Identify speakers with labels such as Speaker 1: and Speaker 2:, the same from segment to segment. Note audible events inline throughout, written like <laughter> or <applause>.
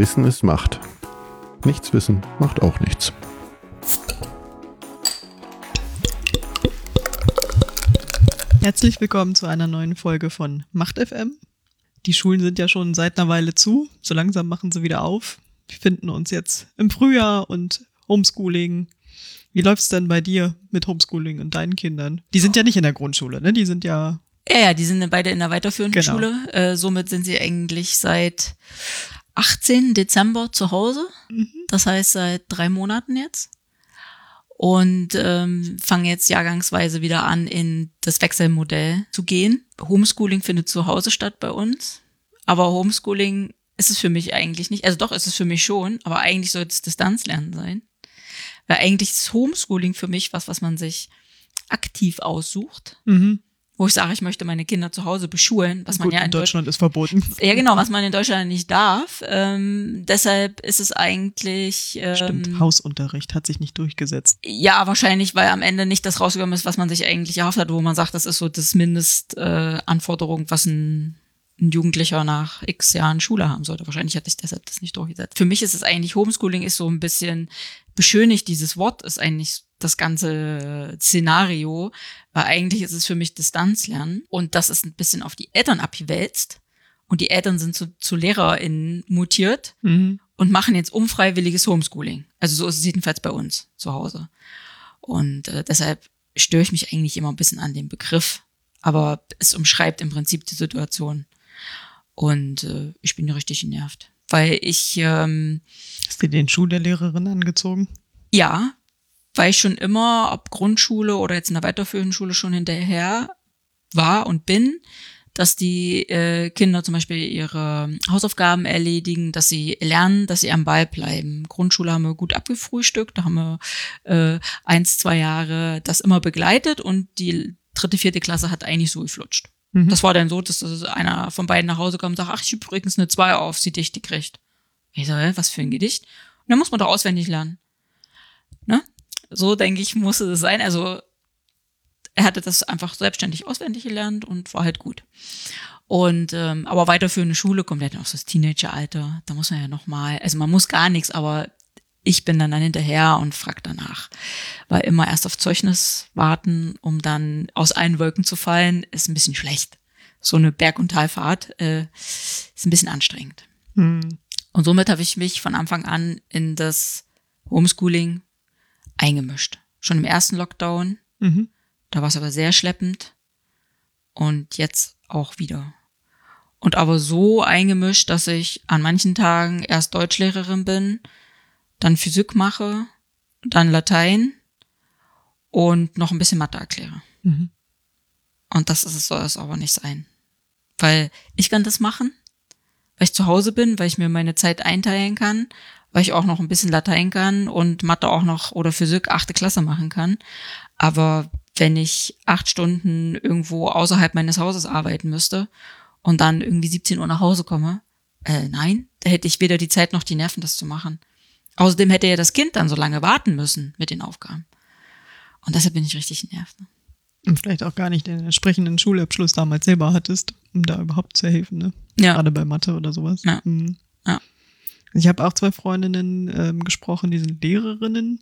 Speaker 1: Wissen ist Macht. Nichts wissen macht auch nichts.
Speaker 2: Herzlich willkommen zu einer neuen Folge von Macht FM. Die Schulen sind ja schon seit einer Weile zu. So langsam machen sie wieder auf. Wir finden uns jetzt im Frühjahr und Homeschooling. Wie läuft's denn bei dir mit Homeschooling und deinen Kindern? Die sind ja nicht in der Grundschule, ne? Die sind ja.
Speaker 3: Ja, ja, die sind beide in der weiterführenden
Speaker 2: Genau.
Speaker 3: Schule. Äh, somit sind sie eigentlich seit 18. Dezember zu Hause. Das heißt seit drei Monaten jetzt. Und ähm, fangen jetzt jahrgangsweise wieder an, in das Wechselmodell zu gehen. Homeschooling findet zu Hause statt bei uns. Aber Homeschooling ist es für mich eigentlich nicht. Also doch, ist es für mich schon, aber eigentlich sollte es Distanzlernen sein. Weil eigentlich ist Homeschooling für mich was, was man sich aktiv aussucht
Speaker 2: Mhm.
Speaker 3: Wo ich sage, ich möchte meine Kinder zu Hause beschulen, was man
Speaker 2: Gut,
Speaker 3: ja
Speaker 2: in
Speaker 3: in Deutschland,
Speaker 2: Deutschland ist verboten. <laughs>
Speaker 3: ja genau, was man in Deutschland nicht darf. Ähm, deshalb ist es eigentlich ähm,
Speaker 2: Stimmt, Hausunterricht hat sich nicht durchgesetzt.
Speaker 3: ja wahrscheinlich, weil am Ende nicht das rausgekommen ist, was man sich eigentlich erhofft hat, wo man sagt, das ist so das Mindestanforderung, äh, Anforderung, was ein, ein Jugendlicher nach X Jahren Schule haben sollte. Wahrscheinlich hat sich deshalb das nicht durchgesetzt. Für mich ist es eigentlich Homeschooling ist so ein bisschen beschönigt. Dieses Wort ist eigentlich das ganze Szenario, weil eigentlich ist es für mich Distanzlernen und das ist ein bisschen auf die Eltern abgewälzt und die Eltern sind zu, zu LehrerInnen mutiert
Speaker 2: Mhm.
Speaker 3: und machen jetzt unfreiwilliges Homeschooling. Also so ist es jedenfalls bei uns zu Hause. Und äh, deshalb störe ich mich eigentlich immer ein bisschen an dem Begriff. Aber es umschreibt im Prinzip die Situation. Und äh, ich bin richtig genervt. Weil ich, ähm,
Speaker 2: Hast du den Schuh der Lehrerin angezogen?
Speaker 3: ja, weil ich schon immer, ob Grundschule oder jetzt in der weiterführenden Schule schon hinterher war und bin, dass die äh, Kinder zum Beispiel ihre Hausaufgaben erledigen, dass sie lernen, dass sie am Ball bleiben. Grundschule haben wir gut abgefrühstückt, da haben wir äh, eins, zwei Jahre das immer begleitet und die dritte, vierte Klasse hat eigentlich so geflutscht.
Speaker 2: Mhm.
Speaker 3: Das war dann so, dass das einer von beiden nach Hause kam und sagt, ach, ich übrigens eine zwei auf Gedicht gekriegt. Ich so, was für ein Gedicht? Und dann muss man doch auswendig lernen. So, denke ich, musste es sein. Also, er hatte das einfach selbstständig auswendig gelernt und war halt gut. Und ähm, aber weiterführende Schule kommt ja dann auch so das Teenageralter. Da muss man ja noch mal, also man muss gar nichts, aber ich bin dann dann hinterher und frag danach. Weil immer erst auf Zeugnis warten, um dann aus allen Wolken zu fallen, ist ein bisschen schlecht. So eine Berg- und Talfahrt äh, ist ein bisschen anstrengend.
Speaker 2: Mhm.
Speaker 3: Und somit habe ich mich von Anfang an in das Homeschooling eingemischt. Schon im ersten Lockdown,
Speaker 2: Mhm.
Speaker 3: da war es aber sehr schleppend. Und jetzt auch wieder. Und aber so eingemischt, dass ich an manchen Tagen erst Deutschlehrerin bin, dann Physik mache, dann Latein und noch ein bisschen Mathe erkläre.
Speaker 2: Mhm.
Speaker 3: Und das ist, soll es aber nicht sein. Weil ich kann das machen, weil ich zu Hause bin, weil ich mir meine Zeit einteilen kann, weil ich auch noch ein bisschen Latein kann und Mathe auch noch oder Physik achte Klasse machen kann. Aber wenn ich acht Stunden irgendwo außerhalb meines Hauses arbeiten müsste und dann irgendwie 17 Uhr nach Hause komme, äh, nein, da hätte ich weder die Zeit noch die Nerven, das zu machen. Außerdem hätte ja das Kind dann so lange warten müssen mit den Aufgaben. Und deshalb bin ich richtig genervt. Ne?
Speaker 2: Und vielleicht auch gar nicht den entsprechenden Schulabschluss damals selber hattest, um da überhaupt zu helfen, ne?
Speaker 3: Ja.
Speaker 2: Gerade bei Mathe oder sowas.
Speaker 3: Ja.
Speaker 2: Mhm.
Speaker 3: Ja.
Speaker 2: Ich habe auch zwei Freundinnen ähm, gesprochen, die sind Lehrerinnen.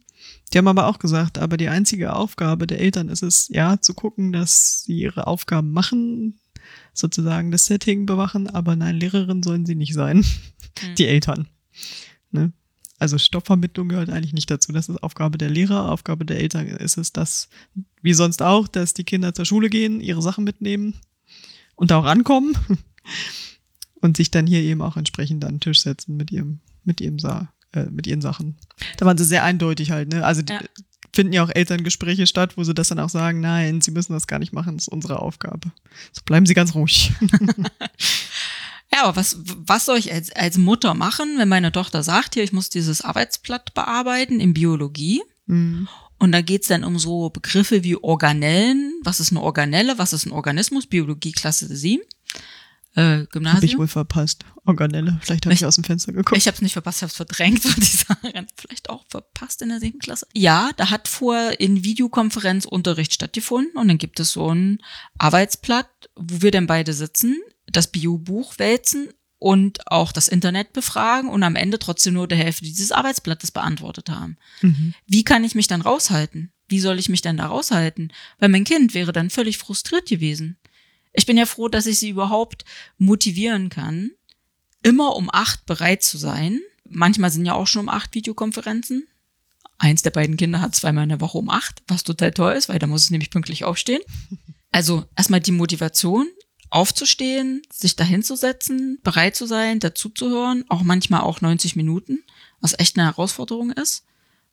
Speaker 2: Die haben aber auch gesagt, aber die einzige Aufgabe der Eltern ist es, ja, zu gucken, dass sie ihre Aufgaben machen, sozusagen das Setting bewachen, aber nein, Lehrerin sollen sie nicht sein. Die Eltern. Ne? Also Stoffvermittlung gehört eigentlich nicht dazu. Das ist Aufgabe der Lehrer. Aufgabe der Eltern ist es, dass, wie sonst auch, dass die Kinder zur Schule gehen, ihre Sachen mitnehmen und da auch ankommen und sich dann hier eben auch entsprechend an den Tisch setzen mit ihrem, mit ihrem Sa äh, mit ihren Sachen. Da waren sie sehr eindeutig halt, ne? Also die,
Speaker 3: Ja.
Speaker 2: finden ja auch Elterngespräche statt, wo sie das dann auch sagen, nein, sie müssen das gar nicht machen, das ist unsere Aufgabe. So bleiben sie ganz ruhig. <laughs>
Speaker 3: Ja, aber was, was soll ich als, als Mutter machen, wenn meine Tochter sagt, hier, ich muss dieses Arbeitsblatt bearbeiten in Biologie?
Speaker 2: Mhm.
Speaker 3: Und da geht's dann um so Begriffe wie Organellen. Was ist eine Organelle? Was ist ein Organismus? Biologie Klasse 7. Äh,
Speaker 2: Habe ich
Speaker 3: Gymnasium.
Speaker 2: wohl verpasst. Organelle. Vielleicht habe ich
Speaker 3: Ich-
Speaker 2: aus dem Fenster geguckt.
Speaker 3: Ich habe es nicht verpasst, ich habe es verdrängt, würde ich sagen. Vielleicht auch verpasst in der siebten Klasse. Ja, da hat vor in Videokonferenz Unterricht stattgefunden und dann gibt es so ein Arbeitsblatt, wo wir dann beide sitzen, das Biobuch wälzen und auch das Internet befragen und am Ende trotzdem nur der Hälfte dieses Arbeitsblattes beantwortet haben.
Speaker 2: Mhm.
Speaker 3: Wie kann ich mich dann raushalten? Wie soll ich mich denn da raushalten? Weil mein Kind wäre dann völlig frustriert gewesen. Ich bin ja froh, dass ich sie überhaupt motivieren kann, immer um acht bereit zu sein. Manchmal sind ja auch schon um acht Videokonferenzen. Eins der beiden Kinder hat zweimal in der Woche um acht, was total toll ist, weil da muss es nämlich pünktlich aufstehen. <laughs> Also erstmal die Motivation, aufzustehen, sich dahinzusetzen, bereit zu sein, dazuzuhören, auch manchmal auch 90 Minuten, was echt eine Herausforderung ist.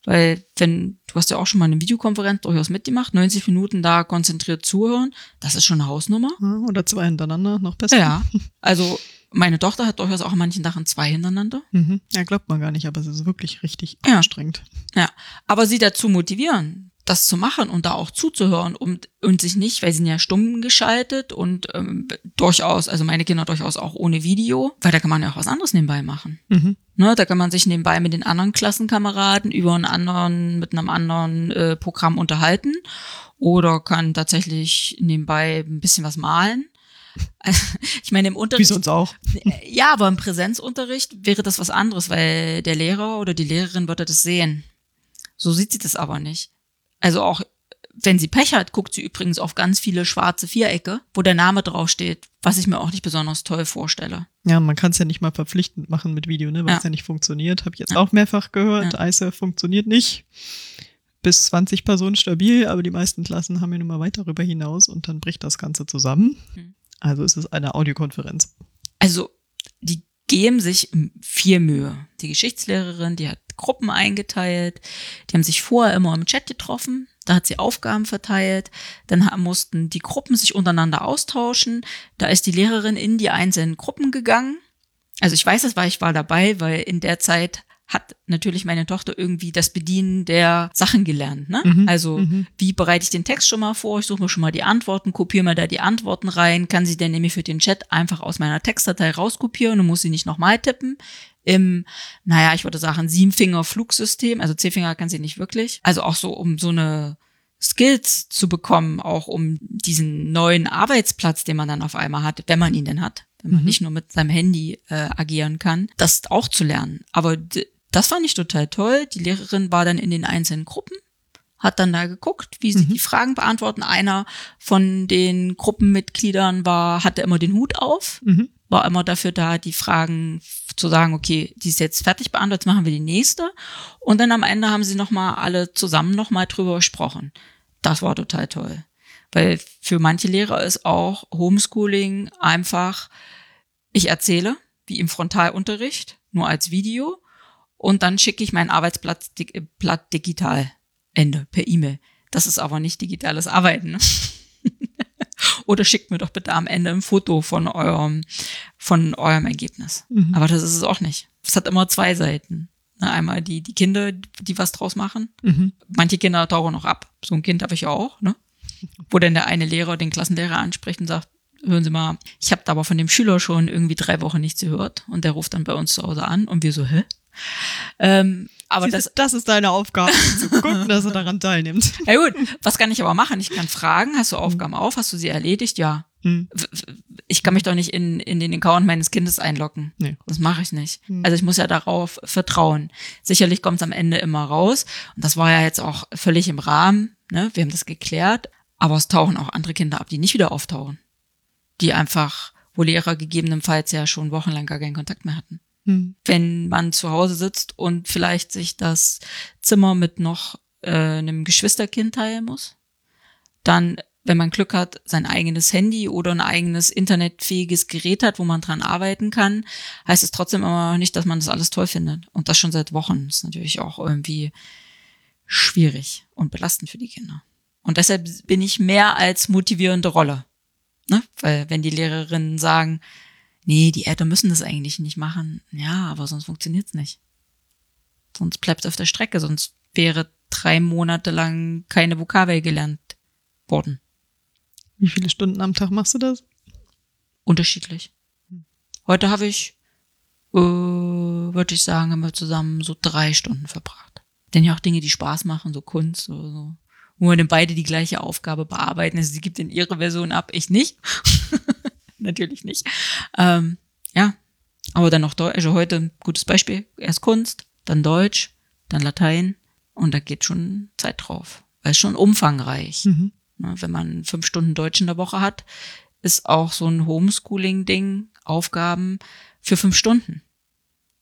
Speaker 3: Weil, wenn, du hast ja auch schon mal eine Videokonferenz durchaus mitgemacht, 90 Minuten da konzentriert zuhören, das ist schon eine Hausnummer.
Speaker 2: Oder zwei hintereinander, noch besser.
Speaker 3: Ja. Also, meine Tochter hat durchaus auch an manchen Tagen zwei hintereinander.
Speaker 2: Mhm. Ja, glaubt man gar nicht, aber es ist wirklich richtig
Speaker 3: Ja.
Speaker 2: anstrengend.
Speaker 3: Ja. Aber sie dazu motivieren, das zu machen und da auch zuzuhören und, und sich nicht, weil sie sind ja stumm geschaltet und ähm, durchaus, also meine Kinder durchaus auch ohne Video, weil da kann man ja auch was anderes nebenbei machen.
Speaker 2: Mhm.
Speaker 3: Ne, da kann man sich nebenbei mit den anderen Klassenkameraden über einen anderen, mit einem anderen äh, Programm unterhalten oder kann tatsächlich nebenbei ein bisschen was malen. <laughs> Also, ich meine, im
Speaker 2: Wie
Speaker 3: Unterricht.
Speaker 2: sonst auch.
Speaker 3: Ja, aber im Präsenzunterricht wäre das was anderes, weil der Lehrer oder die Lehrerin würde das sehen. So sieht sie das aber nicht. Also auch wenn sie Pech hat, guckt sie übrigens auf ganz viele schwarze Vierecke, wo der Name draufsteht, was ich mir auch nicht besonders toll vorstelle.
Speaker 2: Ja, man kann es ja nicht mal verpflichtend machen mit Video, ne, weil
Speaker 3: Ja.
Speaker 2: es ja nicht funktioniert. Habe ich jetzt
Speaker 3: Ja.
Speaker 2: auch mehrfach gehört.
Speaker 3: Ja.
Speaker 2: ISA funktioniert nicht. Bis 20 Personen stabil, aber die meisten Klassen haben ja nun mal weit darüber hinaus und dann bricht das Ganze zusammen.
Speaker 3: Hm.
Speaker 2: Also es ist eine Audiokonferenz.
Speaker 3: Also, die geben sich viel Mühe. Die Geschichtslehrerin, die hat Gruppen eingeteilt, die haben sich vorher immer im Chat getroffen, da hat sie Aufgaben verteilt, dann mussten die Gruppen sich untereinander austauschen, da ist die Lehrerin in die einzelnen Gruppen gegangen. Also ich weiß das, weil ich war dabei, weil in der Zeit hat natürlich meine Tochter irgendwie das Bedienen der Sachen gelernt. Ne?
Speaker 2: Mhm,
Speaker 3: Also
Speaker 2: mhm.
Speaker 3: wie bereite ich den Text schon mal vor? Ich suche mir schon mal die Antworten, kopiere mir da die Antworten rein, kann sie dann nämlich für den Chat einfach aus meiner Textdatei rauskopieren und muss sie nicht nochmal tippen. Im, naja, ich würde sagen, Siebenfinger-Flugsystem, also Zehfinger kann sie nicht wirklich. Also auch so, um so eine Skills zu bekommen, auch um diesen neuen Arbeitsplatz, den man dann auf einmal hat, wenn man ihn denn hat, wenn man
Speaker 2: Mhm.
Speaker 3: nicht nur mit seinem Handy äh, agieren kann, das auch zu lernen. Aber das fand ich total toll. Die Lehrerin war dann in den einzelnen Gruppen hat dann da geguckt, wie sie
Speaker 2: Mhm.
Speaker 3: die Fragen beantworten. Einer von den Gruppenmitgliedern war, hatte immer den Hut auf,
Speaker 2: Mhm.
Speaker 3: War immer dafür da, die Fragen zu sagen, okay, die ist jetzt fertig beantwortet, jetzt machen wir die nächste. Und dann am Ende haben sie nochmal alle zusammen nochmal drüber gesprochen. Das war total toll. Weil für manche Lehrer ist auch Homeschooling einfach, ich erzähle, wie im Frontalunterricht, nur als Video. Und dann schicke ich mein Arbeitsblatt dig- Blatt digital. Ende, per E-Mail. Das ist aber nicht digitales Arbeiten. <laughs> Oder schickt mir doch bitte am Ende ein Foto von eurem, von eurem Ergebnis.
Speaker 2: Mhm.
Speaker 3: Aber das ist es auch nicht. Es hat immer zwei Seiten. Ne, Einmal die, die Kinder, die was draus machen.
Speaker 2: Mhm.
Speaker 3: Manche Kinder tauchen noch ab. So ein Kind habe ich ja auch, ne? Wo dann der eine Lehrer den Klassenlehrer anspricht und sagt, hören Sie mal, ich habe da aber von dem Schüler schon irgendwie drei Wochen nichts gehört. Und der ruft dann bei uns zu Hause an und wir so, hä? Ähm, aber
Speaker 2: Siehst
Speaker 3: das,
Speaker 2: das ist deine Aufgabe, <laughs> zu gucken, dass er daran teilnimmt.
Speaker 3: ja gut, was kann ich aber machen? Ich kann fragen, hast du Aufgaben auf? Hast du sie erledigt? Ja.
Speaker 2: Hm.
Speaker 3: W- Ich kann mich doch nicht in, in den Account meines Kindes einloggen.
Speaker 2: Nee.
Speaker 3: Das mache ich nicht.
Speaker 2: Hm.
Speaker 3: Also ich muss ja darauf vertrauen. Sicherlich kommt es am Ende immer raus. Und das war ja jetzt auch völlig im Rahmen. Ne? Wir haben das geklärt. Aber es tauchen auch andere Kinder ab, die nicht wieder auftauchen. Die einfach, wo Lehrer gegebenenfalls ja schon wochenlang gar keinen Kontakt mehr hatten
Speaker 2: Hm.
Speaker 3: wenn man zu Hause sitzt und vielleicht sich das Zimmer mit noch äh, einem Geschwisterkind teilen muss, dann, wenn man Glück hat, sein eigenes Handy oder ein eigenes internetfähiges Gerät hat, wo man dran arbeiten kann, heißt es trotzdem immer noch nicht, dass man das alles toll findet. Und das schon seit Wochen. Ist natürlich auch irgendwie schwierig und belastend für die Kinder. Und deshalb bin ich mehr als motivierende Rolle. Ne? Weil wenn die Lehrerinnen sagen, nee, die Eltern müssen das eigentlich nicht machen. Ja, aber sonst funktioniert's nicht. Sonst bleibt auf der Strecke, sonst wäre drei Monate lang keine Vokabel gelernt worden.
Speaker 2: Wie viele Stunden am Tag machst du das?
Speaker 3: Unterschiedlich. Heute habe ich, äh, würde ich sagen, haben wir zusammen so drei Stunden verbracht. Denn ja auch Dinge, die Spaß machen, so Kunst oder so. Wo wir dann beide die gleiche Aufgabe bearbeiten. Also sie gibt in ihre Version ab, ich nicht. <laughs> Natürlich nicht. Ähm, ja, Aber dann noch Deutsch, also heute, gutes Beispiel, erst Kunst, dann Deutsch, dann Latein und da geht schon Zeit drauf. Weil es schon umfangreich.
Speaker 2: Mhm.
Speaker 3: Ne, Wenn man fünf Stunden Deutsch in der Woche hat, ist auch so ein Homeschooling-Ding Aufgaben für fünf Stunden.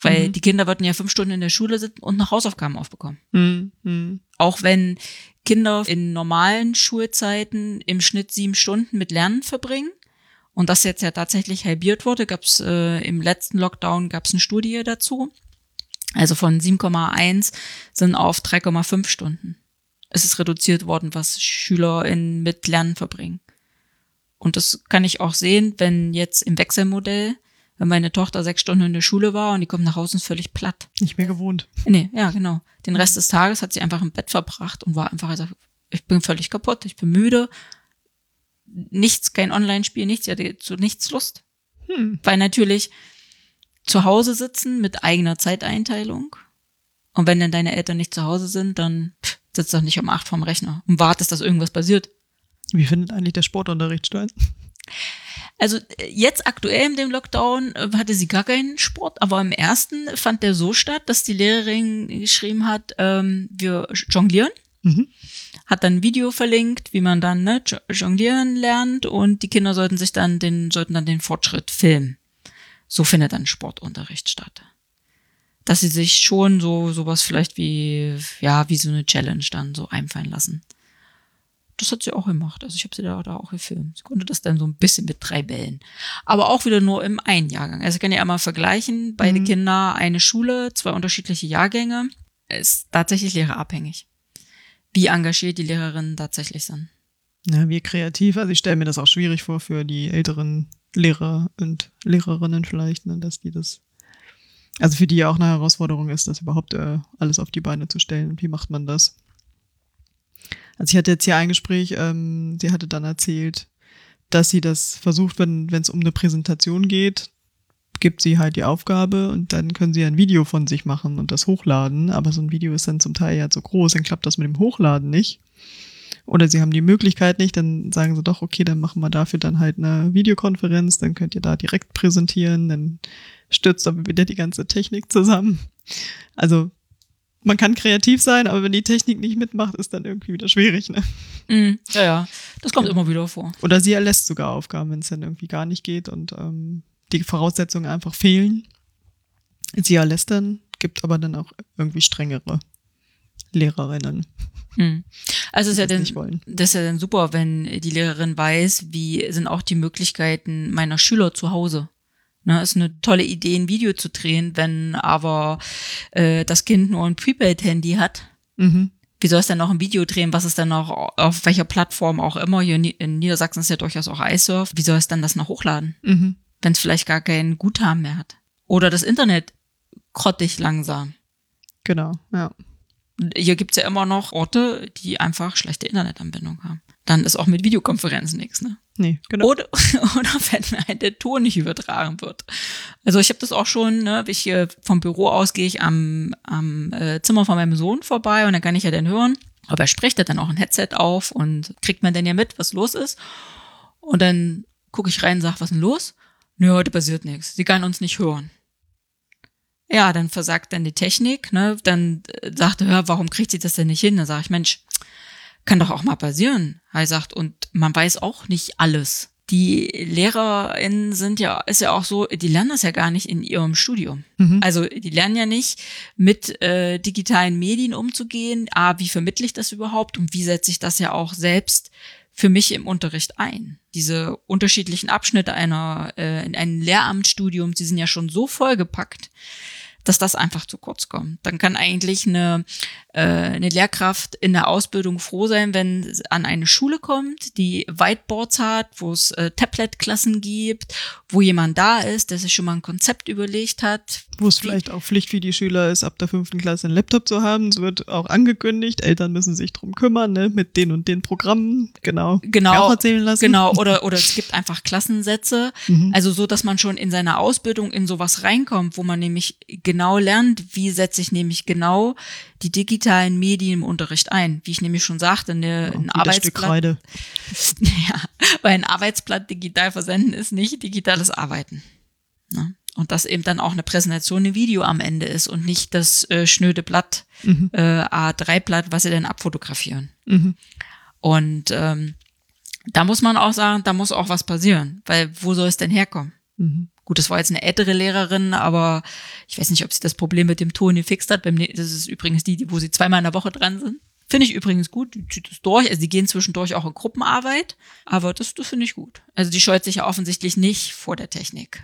Speaker 3: Weil
Speaker 2: Mhm.
Speaker 3: die Kinder würden ja fünf Stunden in der Schule sitzen und noch Hausaufgaben aufbekommen.
Speaker 2: Mhm. Mhm.
Speaker 3: Auch wenn Kinder in normalen Schulzeiten im Schnitt sieben Stunden mit Lernen verbringen und das jetzt ja tatsächlich halbiert wurde, gab es äh, im letzten Lockdown gab es eine Studie dazu. Also von 7,1 sind auf 3,5 Stunden. Es ist reduziert worden, was SchülerInnen mit Lernen verbringen. Und das kann ich auch sehen, wenn jetzt im Wechselmodell, wenn meine Tochter sechs Stunden in der Schule war und die kommt nach Hause und ist völlig platt.
Speaker 2: Nicht mehr gewohnt.
Speaker 3: Nee, ja, genau. Den Rest des Tages hat sie einfach im Bett verbracht und war einfach, also, ich bin völlig kaputt, ich bin müde. Nichts, kein Online-Spiel, nichts, sie hatte zu nichts Lust.
Speaker 2: Hm.
Speaker 3: Weil natürlich zu Hause sitzen mit eigener Zeiteinteilung. Und wenn dann deine Eltern nicht zu Hause sind, dann pff, sitzt doch nicht um acht vorm Rechner und wartest, dass irgendwas passiert.
Speaker 2: Wie findet eigentlich der Sportunterricht statt?
Speaker 3: Also jetzt aktuell in dem Lockdown äh, hatte sie gar keinen Sport, aber im ersten fand der so statt, dass die Lehrerin geschrieben hat, ähm, wir jonglieren.
Speaker 2: Mhm.
Speaker 3: Hat dann ein Video verlinkt, wie man dann ne, jo- jonglieren lernt und die Kinder sollten sich dann den sollten dann den Fortschritt filmen. So findet dann Sportunterricht statt. Dass sie sich schon so sowas vielleicht wie ja wie so eine Challenge dann so einfallen lassen. Das hat sie auch gemacht. Also ich habe sie da, da auch gefilmt. Sie konnte das dann so ein bisschen mit drei Bällen. Aber auch wieder nur im einen Jahrgang. Also ich kann ja einmal vergleichen. Beide
Speaker 2: Mhm.
Speaker 3: Kinder, eine Schule, zwei unterschiedliche Jahrgänge. Ist tatsächlich lehrerabhängig wie engagiert die Lehrerinnen tatsächlich sind.
Speaker 2: Ja, wir kreativ. Also ich stelle mir das auch schwierig vor für die älteren Lehrer und Lehrerinnen vielleicht, ne, dass die das, also für die ja auch eine Herausforderung ist, das überhaupt äh, alles auf die Beine zu stellen. Wie macht man das? Also ich hatte jetzt hier ein Gespräch, ähm, sie hatte dann erzählt, dass sie das versucht, wenn es um eine Präsentation geht, gibt sie halt die Aufgabe und dann können sie ein Video von sich machen und das hochladen. Aber so ein Video ist dann zum Teil ja zu groß, dann klappt das mit dem Hochladen nicht. Oder sie haben die Möglichkeit nicht, dann sagen sie doch, okay, dann machen wir dafür dann halt eine Videokonferenz, dann könnt ihr da direkt präsentieren, dann stürzt aber wieder die ganze Technik zusammen. Also man kann kreativ sein, aber wenn die Technik nicht mitmacht, ist dann irgendwie wieder schwierig. Ne?
Speaker 3: Mhm. Ja, ja. Das kommt immer wieder vor.
Speaker 2: Oder sie erlässt sogar Aufgaben, wenn es dann irgendwie gar nicht geht und ähm, die Voraussetzungen einfach fehlen. Sie erlässt dann, gibt aber dann auch irgendwie strengere Lehrerinnen,
Speaker 3: Mhm. Also ist ja dann, das ist ja dann super, wenn die Lehrerin weiß, wie sind auch die Möglichkeiten meiner Schüler zu Hause. Ne, ist eine tolle Idee, ein Video zu drehen, wenn aber äh, das Kind nur ein Prepaid-Handy hat.
Speaker 2: Mhm.
Speaker 3: Wie soll es denn noch ein Video drehen? Was ist denn noch auf welcher Plattform auch immer? Hier in Niedersachsen ist ja durchaus auch iSurf. Wie soll es dann das noch hochladen?
Speaker 2: Mhm.
Speaker 3: Wenn es vielleicht gar kein Guthaben mehr hat. Oder das Internet grottig langsam.
Speaker 2: Genau, ja.
Speaker 3: Hier gibt's ja immer noch Orte, die einfach schlechte Internetanbindung haben. Dann ist auch mit Videokonferenzen nichts, ne?
Speaker 2: Nee, genau.
Speaker 3: Oder, <laughs> oder wenn halt der Ton nicht übertragen wird. Also ich habe das auch schon, ne, ich hier vom Büro aus gehe ich am, am äh, Zimmer von meinem Sohn vorbei und dann kann ich ja dann hören. Aber er spricht hat dann auch ein Headset auf und kriegt man dann ja mit, was los ist. Und dann gucke ich rein und sag, was ist denn los? Nö, heute passiert nichts. Sie kann uns nicht hören. Ja, dann versagt dann die Technik, ne? Dann äh, sagt er, ja, warum kriegt sie das denn nicht hin? Dann sage ich, Mensch, kann doch auch mal passieren. Er sagt, und man weiß auch nicht alles. Die LehrerInnen sind ja, ist ja auch so, die lernen das ja gar nicht in ihrem Studium.
Speaker 2: Mhm.
Speaker 3: Also die lernen ja nicht, mit äh, digitalen Medien umzugehen. A, wie vermittle ich das überhaupt und wie setze ich das ja auch selbst für mich im Unterricht ein? Diese unterschiedlichen Abschnitte einer äh, in einem Lehramtsstudium, die sind ja schon so vollgepackt, dass das einfach zu kurz kommt. Dann kann eigentlich eine, äh, eine Lehrkraft in der Ausbildung froh sein, wenn es an eine Schule kommt, die Whiteboards hat, wo es äh, Tablet-Klassen gibt, wo jemand da ist, der sich schon mal ein Konzept überlegt hat.
Speaker 2: Wo es vielleicht auch Pflicht für die Schüler ist, ab der fünften Klasse einen Laptop zu haben. Es wird auch angekündigt, Eltern müssen sich drum kümmern, ne, mit den und den Programmen. Genau.
Speaker 3: Genau.
Speaker 2: Auch erzählen lassen.
Speaker 3: Genau, oder, oder es gibt einfach Klassensätze.
Speaker 2: Mhm.
Speaker 3: Also so, dass man schon in seiner Ausbildung in sowas reinkommt, wo man nämlich genau lernt, wie setze ich nämlich genau die digitalen Medien im Unterricht ein. Wie ich nämlich schon sagte, eine, ein
Speaker 2: Wie das Stück
Speaker 3: Arbeitsblatt.
Speaker 2: Kreide. <laughs>
Speaker 3: Ja, weil ein Arbeitsblatt digital versenden ist nicht digitales Arbeiten. Ne? Und dass eben dann auch eine Präsentation, ein Video am Ende ist und nicht das äh, schnöde Blatt,
Speaker 2: Mhm.
Speaker 3: äh, A3-Blatt, was sie dann abfotografieren.
Speaker 2: Mhm.
Speaker 3: Und ähm, da muss man auch sagen, da muss auch was passieren, weil wo soll es denn herkommen?
Speaker 2: Mhm.
Speaker 3: Gut, das war jetzt eine ältere Lehrerin, aber ich weiß nicht, ob sie das Problem mit dem Ton gefixt hat. Das ist übrigens die, wo sie zweimal in der Woche dran sind. Finde ich übrigens gut. Die zieht das durch. Also die gehen zwischendurch auch in Gruppenarbeit. Aber das, das finde ich gut. Also die scheut sich ja offensichtlich nicht vor der Technik.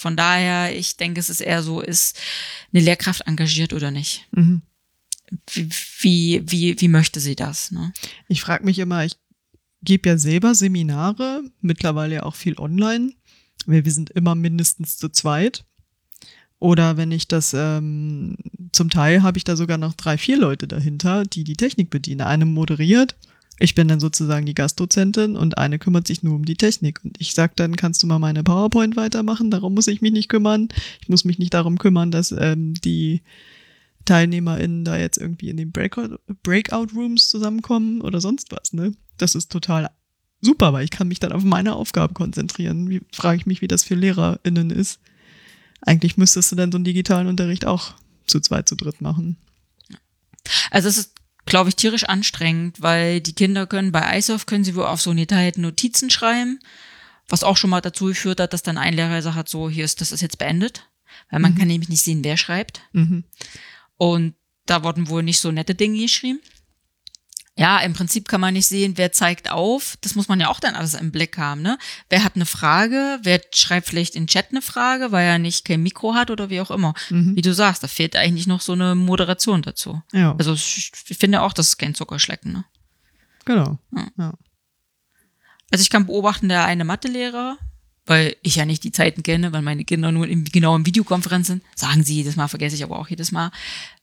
Speaker 3: Von daher, ich denke, es ist eher so, ist eine Lehrkraft engagiert oder nicht?
Speaker 2: Mhm.
Speaker 3: Wie, wie, wie, möchte sie das? Ne?
Speaker 2: Ich frage mich immer, ich gebe ja selber Seminare, mittlerweile ja auch viel online. Wir, wir sind immer mindestens zu zweit. Oder wenn ich das, ähm, zum Teil habe ich da sogar noch drei, vier Leute dahinter, die die Technik bedienen. Eine moderiert, ich bin dann sozusagen die Gastdozentin und eine kümmert sich nur um die Technik. Und ich sag dann, kannst du mal meine PowerPoint weitermachen, darum muss ich mich nicht kümmern. Ich muss mich nicht darum kümmern, dass ähm, die TeilnehmerInnen da jetzt irgendwie in den Breakout, Breakout Rooms zusammenkommen oder sonst was, ne? Das ist total super, weil ich kann mich dann auf meine Aufgaben konzentrieren. Wie frage ich mich, wie das für LehrerInnen ist. Eigentlich müsstest du dann so einen digitalen Unterricht auch zu zweit, zu dritt machen.
Speaker 3: Also es ist, glaube ich, tierisch anstrengend, weil die Kinder können bei ISOF können sie wohl auf so eine Zeit Notizen schreiben, was auch schon mal dazu geführt hat, dass dann ein Lehrer gesagt hat, so, hier ist, das ist jetzt beendet. Weil man
Speaker 2: Mhm.
Speaker 3: kann nämlich nicht sehen, wer schreibt.
Speaker 2: Mhm.
Speaker 3: Und da wurden wohl nicht so nette Dinge geschrieben. Ja, im Prinzip kann man nicht sehen, wer zeigt auf. Das muss man ja auch dann alles im Blick haben, ne? Wer hat eine Frage? Wer schreibt vielleicht in Chat eine Frage, weil er nicht kein Mikro hat oder wie auch immer.
Speaker 2: Mhm.
Speaker 3: Wie du sagst, da fehlt eigentlich noch so eine Moderation dazu.
Speaker 2: Ja,
Speaker 3: Also ich finde auch, das ist kein Zuckerschlecken, ne?
Speaker 2: genau.
Speaker 3: Ja.
Speaker 2: Ja.
Speaker 3: Also ich kann beobachten, der eine Mathelehrer, weil ich ja nicht die Zeiten kenne, weil meine Kinder nur im, genau in Videokonferenzen, sagen sie jedes Mal, vergesse ich aber auch jedes Mal.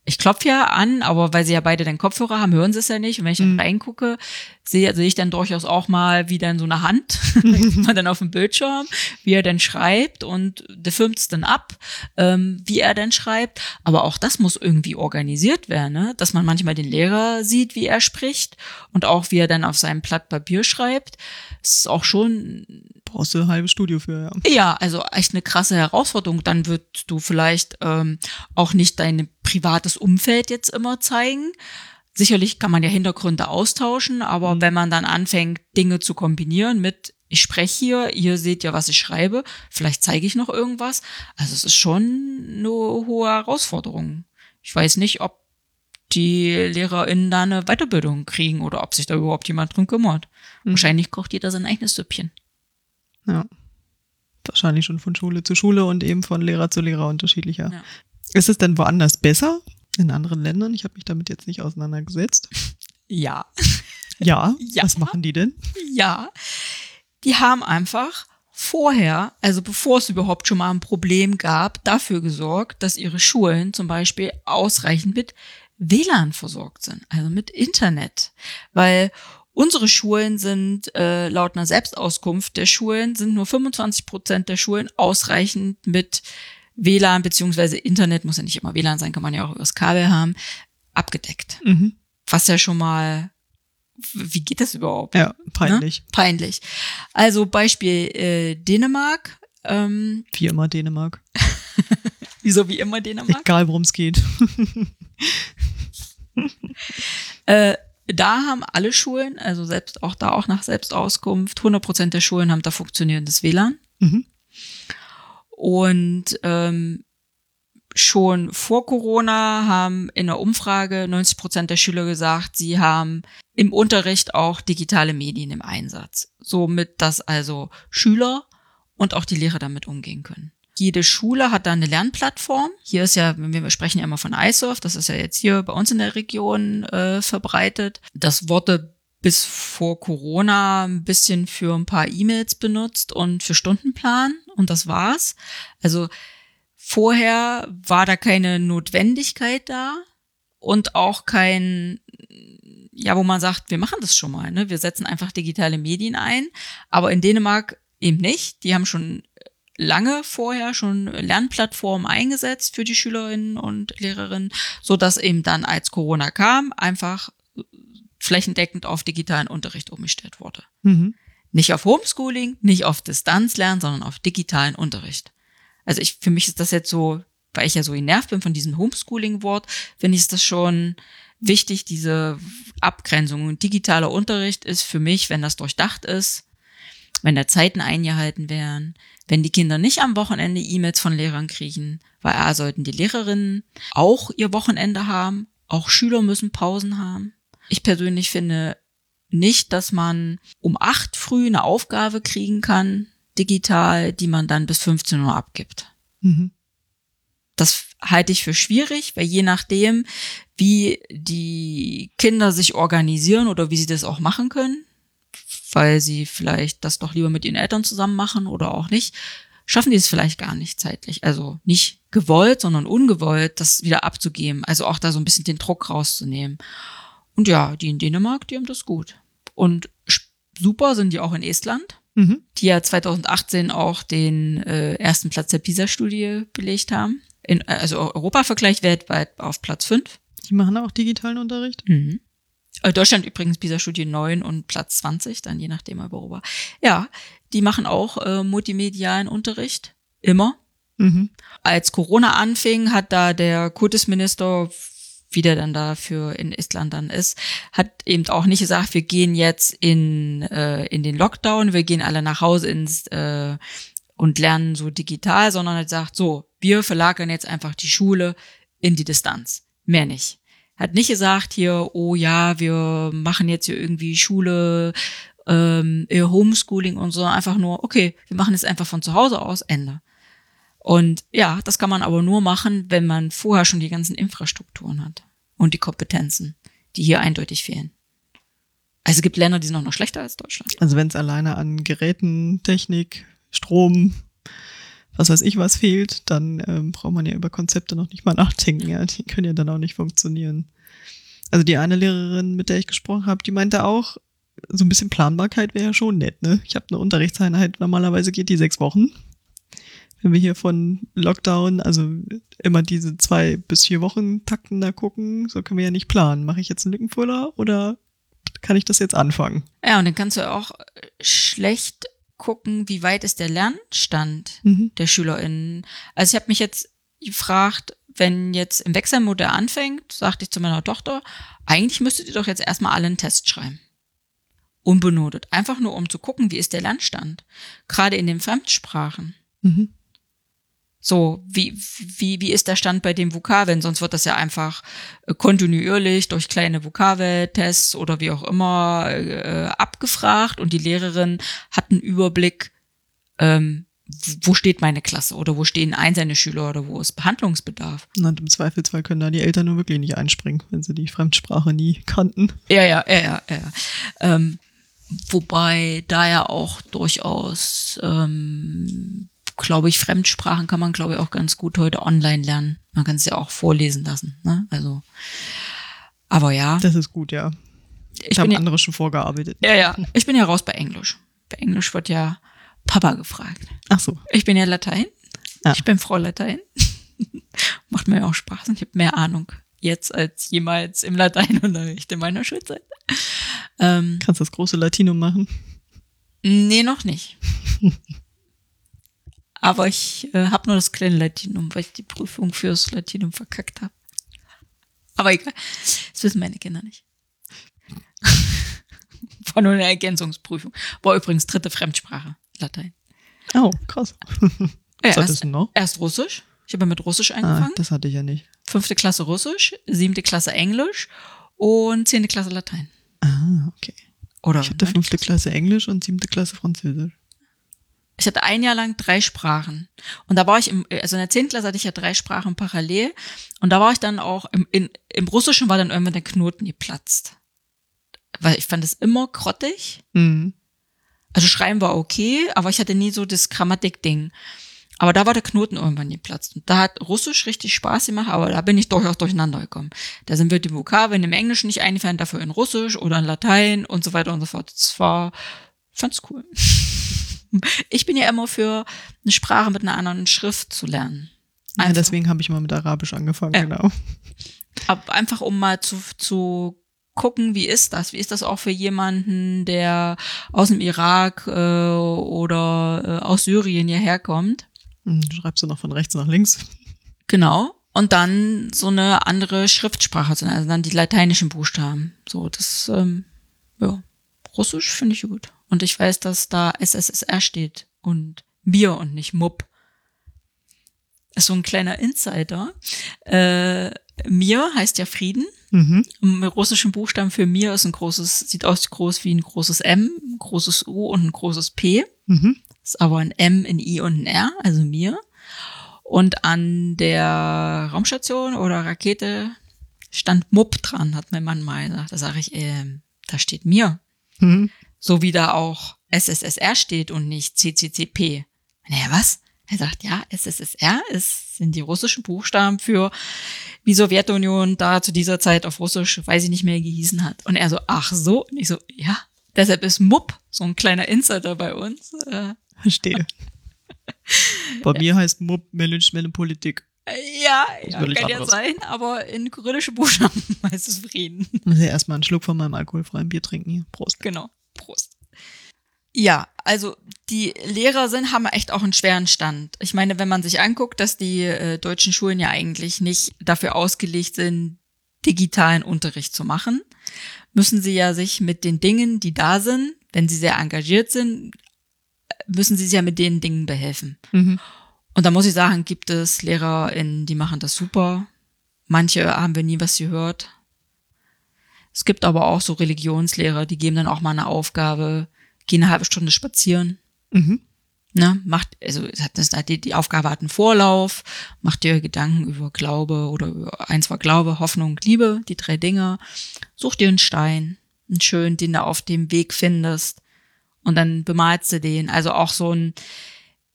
Speaker 3: Ich klopfe ja an, aber weil sie ja beide den Kopfhörer haben, hören sie es ja nicht. Und wenn ich dann
Speaker 2: Mhm.
Speaker 3: reingucke, sehe, sehe ich dann durchaus auch mal, wie dann so eine Hand, <laughs> sieht man dann auf dem Bildschirm, wie er dann schreibt und der filmt es dann ab, ähm, wie er dann schreibt. Aber auch das muss irgendwie organisiert werden, ne? dass man manchmal den Lehrer sieht, wie er spricht und auch wie er dann auf seinem Blatt Papier schreibt. Es ist auch schon
Speaker 2: Brauchst du ein halbes Studio für, ja.
Speaker 3: ja, also echt eine krasse Herausforderung. Dann wirst du vielleicht ähm, auch nicht dein privates Umfeld jetzt immer zeigen. Sicherlich kann man ja Hintergründe austauschen, aber
Speaker 2: Mhm.
Speaker 3: wenn man dann anfängt, Dinge zu kombinieren mit, ich spreche hier, ihr seht ja, was ich schreibe, vielleicht zeige ich noch irgendwas. Also es ist schon eine hohe Herausforderung. Ich weiß nicht, ob die LehrerInnen da eine Weiterbildung kriegen oder ob sich da überhaupt jemand drum kümmert.
Speaker 2: Mhm.
Speaker 3: Wahrscheinlich kocht jeder sein eigenes Süppchen.
Speaker 2: Ja. Wahrscheinlich schon von Schule zu Schule und eben von Lehrer zu Lehrer unterschiedlicher.
Speaker 3: Ja.
Speaker 2: Ist es denn woanders besser? In anderen Ländern? Ich habe mich damit jetzt nicht auseinandergesetzt.
Speaker 3: Ja.
Speaker 2: Ja, <laughs>
Speaker 3: Ja.
Speaker 2: was machen die denn?
Speaker 3: Ja, die haben einfach vorher, also bevor es überhaupt schon mal ein Problem gab, dafür gesorgt, dass ihre Schulen zum Beispiel ausreichend mit WLAN versorgt sind, also mit Internet. Weil unsere Schulen sind, äh, laut einer Selbstauskunft der Schulen, sind nur 25 Prozent der Schulen ausreichend mit WLAN beziehungsweise Internet, muss ja nicht immer WLAN sein, kann man ja auch übers Kabel haben, abgedeckt.
Speaker 2: Mhm.
Speaker 3: Was ja schon mal, wie geht das überhaupt?
Speaker 2: Ja, peinlich.
Speaker 3: Ne? Peinlich. Also Beispiel äh, Dänemark. Ähm,
Speaker 2: Wie immer Dänemark. <laughs>
Speaker 3: wieso wie immer Dänemark?
Speaker 2: Egal, worum es geht.
Speaker 3: Äh, da haben alle Schulen, also selbst auch da auch nach Selbstauskunft, 100 Prozent der Schulen haben da funktionierendes WLAN.
Speaker 2: Mhm.
Speaker 3: Und ähm, schon vor Corona haben in der Umfrage 90 Prozent der Schüler gesagt, sie haben im Unterricht auch digitale Medien im Einsatz. Somit, dass also Schüler und auch die Lehrer damit umgehen können. Jede Schule hat da eine Lernplattform. Hier ist ja, wir sprechen ja immer von iSurf, das ist ja jetzt hier bei uns in der Region äh, verbreitet. Das wurde bis vor Corona ein bisschen für ein paar E-Mails benutzt und für Stundenplan und das war's. Also vorher war da keine Notwendigkeit da und auch kein, ja, wo man sagt, wir machen das schon mal, ne? Wir setzen einfach digitale Medien ein. Aber in Dänemark eben nicht. Die haben schon lange vorher schon Lernplattformen eingesetzt für die Schülerinnen und Lehrerinnen, so dass eben dann, als Corona kam, einfach flächendeckend auf digitalen Unterricht umgestellt wurde.
Speaker 2: Mhm.
Speaker 3: Nicht auf Homeschooling, nicht auf Distanzlernen, sondern auf digitalen Unterricht. Also ich, für mich ist das jetzt so, weil ich ja so genervt bin von diesem Homeschooling-Wort, finde ich das schon wichtig, diese Abgrenzung. Und digitaler Unterricht ist für mich, wenn das durchdacht ist, wenn da Zeiten eingehalten werden, wenn die Kinder nicht am Wochenende E-Mails von Lehrern kriegen, weil A, sollten die Lehrerinnen auch ihr Wochenende haben, auch Schüler müssen Pausen haben. Ich persönlich finde nicht, dass man um acht früh eine Aufgabe kriegen kann, digital, die man dann bis 15 Uhr abgibt.
Speaker 2: Mhm.
Speaker 3: Das halte ich für schwierig, weil je nachdem, wie die Kinder sich organisieren oder wie sie das auch machen können, weil sie vielleicht das doch lieber mit ihren Eltern zusammen machen oder auch nicht, schaffen die es vielleicht gar nicht zeitlich. Also nicht gewollt, sondern ungewollt, das wieder abzugeben. Also auch da so ein bisschen den Druck rauszunehmen. Und ja, die in Dänemark, die haben das gut. Und super sind die auch in Estland,
Speaker 2: Mhm.
Speaker 3: die ja 2018 auch den äh, ersten Platz der PISA-Studie belegt haben. In, also Europavergleich weltweit auf Platz 5.
Speaker 2: Die machen auch digitalen Unterricht.
Speaker 3: Mhm. Äh, Deutschland übrigens PISA-Studie 9 und Platz 20, dann je nachdem aber Europa. Ja, die machen auch äh, multimedialen Unterricht. Immer.
Speaker 2: Mhm.
Speaker 3: Als Corona anfing, hat da der Kultusminister, wie der dann dafür in Estland dann ist, hat eben auch nicht gesagt, wir gehen jetzt in, äh, in den Lockdown, wir gehen alle nach Hause ins äh, und lernen so digital, sondern hat gesagt, so, wir verlagern jetzt einfach die Schule in die Distanz. Mehr nicht. Hat nicht gesagt hier, oh ja, wir machen jetzt hier irgendwie Schule, ähm, Homeschooling und so, einfach nur, okay, wir machen es einfach von zu Hause aus, Ende. Und ja, das kann man aber nur machen, wenn man vorher schon die ganzen Infrastrukturen hat und die Kompetenzen, die hier eindeutig fehlen. Also es gibt Länder, die sind auch noch schlechter als Deutschland.
Speaker 2: Also wenn es alleine an Geräten, Technik, Strom, was weiß ich was fehlt, dann ähm, braucht man ja über Konzepte noch nicht mal nachdenken. Ja, die können ja dann auch nicht funktionieren. Also die eine Lehrerin, mit der ich gesprochen habe, die meinte auch, so ein bisschen Planbarkeit wäre ja schon nett. Ne? Ich habe eine Unterrichtseinheit, normalerweise geht die sechs Wochen. Wenn wir hier von Lockdown, also immer diese zwei bis vier Wochen Takten da gucken, so können wir ja nicht planen. Mache ich jetzt einen Lückenfüller oder kann ich das jetzt anfangen?
Speaker 3: Ja, und dann kannst du auch schlecht gucken, wie weit ist der Lernstand
Speaker 2: Mhm.
Speaker 3: der SchülerInnen. Also ich habe mich jetzt gefragt, wenn jetzt im Wechselmodell anfängt, sagte ich zu meiner Tochter, eigentlich müsstet ihr doch jetzt erstmal alle einen Test schreiben. Unbenotet. Einfach nur, um zu gucken, wie ist der Lernstand. Gerade in den Fremdsprachen.
Speaker 2: Mhm.
Speaker 3: So, wie, wie, wie ist der Stand bei den Vokabeln? Sonst wird das ja einfach äh, kontinuierlich durch kleine Vokabeltests oder wie auch immer äh, abgefragt und die Lehrerin hat einen Überblick, ähm, wo steht meine Klasse oder wo stehen einzelne Schüler oder wo ist Behandlungsbedarf.
Speaker 2: Und im Zweifelsfall können da die Eltern nur wirklich nicht einspringen, wenn sie die Fremdsprache nie kannten.
Speaker 3: Ja, ja, ja, ja, ja. Ähm, wobei da ja auch durchaus, ähm, glaube ich, Fremdsprachen kann man, glaube ich, auch ganz gut heute online lernen. Man kann es ja auch vorlesen lassen. Ne? Also, aber ja,
Speaker 2: Das ist gut, ja.
Speaker 3: ich
Speaker 2: da haben
Speaker 3: bin ja,
Speaker 2: andere schon vorgearbeitet.
Speaker 3: ja, ja, ich bin ja raus bei Englisch. Bei Englisch wird ja Papa gefragt.
Speaker 2: Ach so.
Speaker 3: Ich bin ja Latein.
Speaker 2: Ah.
Speaker 3: Ich bin Frau Latein. <laughs> Macht mir auch Spaß und ich habe mehr Ahnung jetzt als jemals im Lateinunterricht in meiner Schulzeit. Ähm,
Speaker 2: Kannst das große Latinum machen?
Speaker 3: Nee, noch nicht. <laughs> Aber ich äh, habe nur das kleine Latinum, weil ich die Prüfung fürs Latinum verkackt habe. Aber egal, das wissen meine Kinder nicht. <laughs> War nur eine Ergänzungsprüfung. War übrigens dritte Fremdsprache, Latein.
Speaker 2: Oh, krass. <laughs>
Speaker 3: Ja, erst, erst Russisch. Ich habe mit Russisch
Speaker 2: Ah,
Speaker 3: angefangen.
Speaker 2: das hatte ich ja nicht.
Speaker 3: Fünfte Klasse Russisch, siebte Klasse Englisch und zehnte Klasse Latein.
Speaker 2: Ah, okay.
Speaker 3: Oder
Speaker 2: Ich hatte fünfte Klasse Englisch und siebte Klasse Französisch.
Speaker 3: Ich hatte ein Jahr lang drei Sprachen. Und da war ich im, also in der 10. Klasse hatte ich ja drei Sprachen parallel. Und da war ich dann auch, im, in, im Russischen war dann irgendwann der Knoten geplatzt. Weil ich fand es immer grottig.
Speaker 2: Mhm.
Speaker 3: Also schreiben war okay, aber ich hatte nie so das Grammatik-Ding. Aber da war der Knoten irgendwann geplatzt. Und da hat Russisch richtig Spaß gemacht, aber da bin ich durchaus durcheinander gekommen. Da sind wir die Vokabeln im Englischen nicht eingefallen, dafür in Russisch oder in Latein und so weiter und so fort. Das war, fand's cool. <laughs> <laughs> Ich bin ja immer für eine Sprache mit einer anderen Schrift zu lernen.
Speaker 2: Ja,
Speaker 3: Einfach.
Speaker 2: deswegen habe ich mal mit Arabisch angefangen,
Speaker 3: Ja.
Speaker 2: genau.
Speaker 3: Aber einfach um mal zu, zu gucken, wie ist das? Wie ist das auch für jemanden, der aus dem Irak äh, oder äh, aus Syrien hierher kommt?
Speaker 2: Hm, Schreibst du noch von rechts nach links?
Speaker 3: Genau. Und dann so eine andere Schriftsprache, also dann die lateinischen Buchstaben. So, das, ähm, ja, Russisch finde ich gut. Und ich weiß, dass da SSSR steht und Bier und nicht Mupp. Ist so ein kleiner Insider. Äh, Mir heißt ja Frieden.
Speaker 2: Mhm.
Speaker 3: Im russischen Buchstaben für Mir ist ein großes, sieht aus groß wie ein großes M, ein großes U und ein großes P.
Speaker 2: Mhm.
Speaker 3: Ist aber ein M, ein I und ein R, also Mir. Und an der Raumstation oder Rakete stand Mupp dran, hat mein Mann mal gesagt. Da sage ich, ähm, da steht Mir.
Speaker 2: Mhm.
Speaker 3: So wie da auch SSSR steht und nicht CCCP. Naja, was? Er sagt, ja, SSSR ist, sind die russischen Buchstaben für wie Sowjetunion da zu dieser Zeit auf Russisch, weiß ich nicht mehr, gehießen hat. Und er so, ach so? Und ich so, ja, deshalb ist MUP so ein kleiner Insider bei uns. Äh,
Speaker 2: Verstehe. <laughs> Bei mir heißt MUB Management und Politik.
Speaker 3: ja, ja kann ja
Speaker 2: anderes.
Speaker 3: sein, aber in kyrillische Buchstaben <laughs> heißt es Frieden.
Speaker 2: Ich muss ja erstmal einen Schluck von meinem alkoholfreien Bier trinken hier. Prost.
Speaker 3: Genau. Prost. Ja, also die Lehrer sind, haben echt auch einen schweren Stand. Ich meine, wenn man sich anguckt, dass die äh, deutschen Schulen ja eigentlich nicht dafür ausgelegt sind, digitalen Unterricht zu machen, müssen sie ja sich mit den Dingen, die da sind, wenn sie sehr engagiert sind, äh, müssen sie sich ja mit den Dingen behelfen.
Speaker 2: Mhm.
Speaker 3: Und da muss ich sagen, gibt es LehrerInnen, die machen das super. Manche haben wir nie was gehört. Es gibt aber auch so Religionslehrer, die geben dann auch mal eine Aufgabe, gehen eine halbe Stunde spazieren.
Speaker 2: Mhm.
Speaker 3: Ne, macht, also das, die, die Aufgabe hat einen Vorlauf, macht dir Gedanken über Glaube oder über eins war Glaube, Hoffnung, Liebe, die drei Dinge. Such dir einen Stein, einen schönen, den du auf dem Weg findest. Und dann bemalst du den. Also auch so ein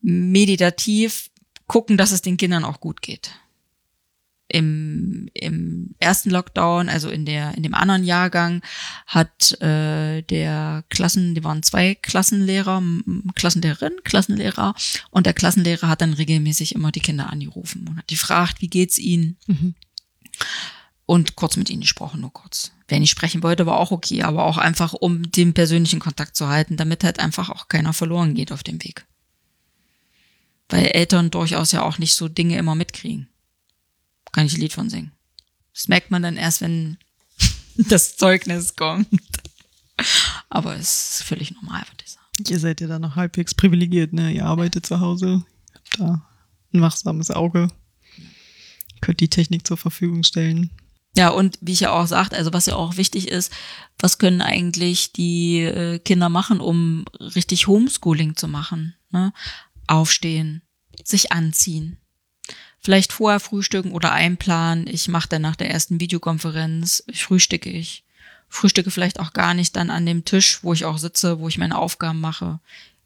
Speaker 3: meditativ gucken, dass es den Kindern auch gut geht. Im, im ersten Lockdown, also in der in dem anderen Jahrgang, hat äh, der Klassen, die waren zwei Klassenlehrer, Klassenlehrerin, Klassenlehrer, und der Klassenlehrer hat dann regelmäßig immer die Kinder angerufen und hat gefragt, wie geht's ihnen?
Speaker 2: Mhm.
Speaker 3: und kurz mit ihnen gesprochen, nur kurz. Wer nicht sprechen wollte, war auch okay, aber auch einfach, um den persönlichen Kontakt zu halten, damit halt einfach auch keiner verloren geht auf dem Weg. Weil Eltern durchaus ja auch nicht so Dinge immer mitkriegen. Kann ich ein Lied von singen. Das merkt man dann erst, wenn <laughs> das Zeugnis kommt. Aber es ist völlig normal, würde ich sagen.
Speaker 2: Ihr seid ja da noch halbwegs privilegiert, ne? Ihr arbeitet zu Hause, habt da ein wachsames Auge, könnt die Technik zur Verfügung stellen.
Speaker 3: Ja, und wie ich ja auch sagte, also was ja auch wichtig ist, was können eigentlich die äh, Kinder machen, um richtig Homeschooling zu machen? Ne? Aufstehen, sich anziehen, vielleicht vorher frühstücken oder einplanen. Ich mache dann nach der ersten Videokonferenz, frühstücke ich. Frühstücke vielleicht auch gar nicht dann an dem Tisch, wo ich auch sitze, wo ich meine Aufgaben mache.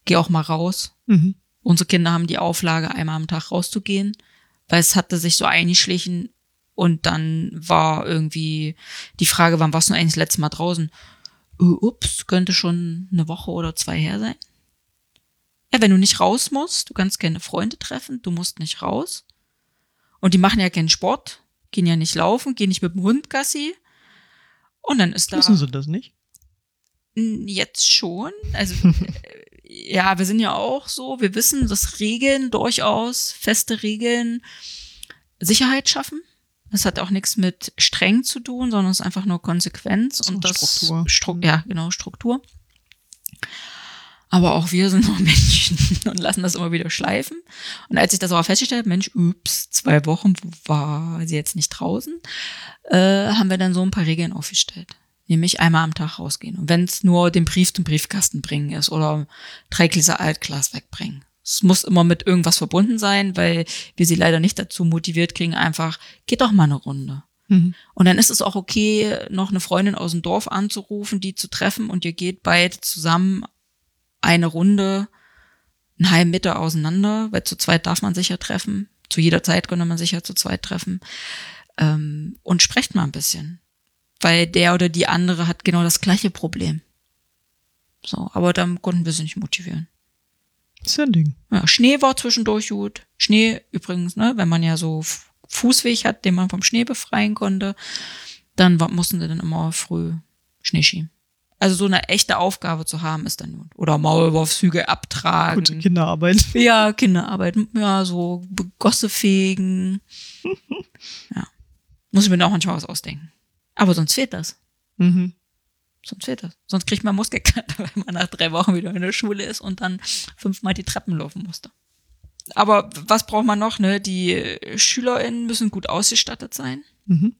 Speaker 3: Gehe auch mal raus.
Speaker 2: Mhm.
Speaker 3: Unsere Kinder haben die Auflage, einmal am Tag rauszugehen, weil es hatte sich so eingeschlichen und dann war irgendwie die Frage, wann warst du eigentlich das letzte Mal draußen? Äh, ups, könnte schon eine Woche oder zwei her sein. Ja, wenn du nicht raus musst, du kannst keine Freunde treffen, du musst nicht raus. Und die machen ja keinen Sport, gehen ja nicht laufen, gehen nicht mit dem Hund Gassi. Und dann ist da.
Speaker 2: Wissen Sie das nicht?
Speaker 3: Jetzt schon. Also, <laughs> äh, ja, wir sind ja auch so, wir wissen, dass Regeln durchaus, feste Regeln Sicherheit schaffen. Das hat auch nichts mit streng zu tun, sondern es ist einfach nur Konsequenz
Speaker 2: So,
Speaker 3: und das
Speaker 2: Struktur.
Speaker 3: Stru ja, genau, Struktur. Aber auch wir sind nur <laughs> Menschen und lassen das immer wieder schleifen. Und als ich das aber festgestellt habe, Mensch, ups, zwei Wochen war sie jetzt nicht draußen, äh, haben wir dann so ein paar Regeln aufgestellt. Nämlich einmal am Tag rausgehen. Und wenn es nur den Brief zum Briefkasten bringen ist oder drei Gläser Altglas wegbringen. Es muss immer mit irgendwas verbunden sein, weil wir sie leider nicht dazu motiviert kriegen, einfach, geht doch mal eine Runde.
Speaker 2: Mhm.
Speaker 3: Und dann ist es auch okay, noch eine Freundin aus dem Dorf anzurufen, die zu treffen und ihr geht beide zusammen eine Runde einen halben Meter auseinander, weil zu zweit darf man sich ja treffen. Zu jeder Zeit könnte man sich ja zu zweit treffen. Ähm, und sprecht mal ein bisschen. Weil der oder die andere hat genau das gleiche Problem. So, aber dann konnten wir sie nicht motivieren.
Speaker 2: Ist ja ein Ding.
Speaker 3: Ja, Schnee war zwischendurch gut. Schnee übrigens, ne, wenn man ja so Fußweg hat, den man vom Schnee befreien konnte, dann mussten sie dann immer früh Schnee schieben. Also so eine echte Aufgabe zu haben ist dann. Oder Maulwurfshügel abtragen.
Speaker 2: Gute Kinderarbeit. <laughs>
Speaker 3: Ja, Kinderarbeit, ja, so Gosse fegen. <laughs> ja. Muss ich mir auch manchmal was ausdenken. Aber sonst fehlt das.
Speaker 2: Mhm.
Speaker 3: Sonst fehlt das. Sonst kriegt man Muskelkater, <laughs> wenn man nach drei Wochen wieder in der Schule ist und dann fünfmal die Treppen laufen musste. Aber was braucht man noch? Ne? Die SchülerInnen müssen gut ausgestattet sein.
Speaker 2: Mhm.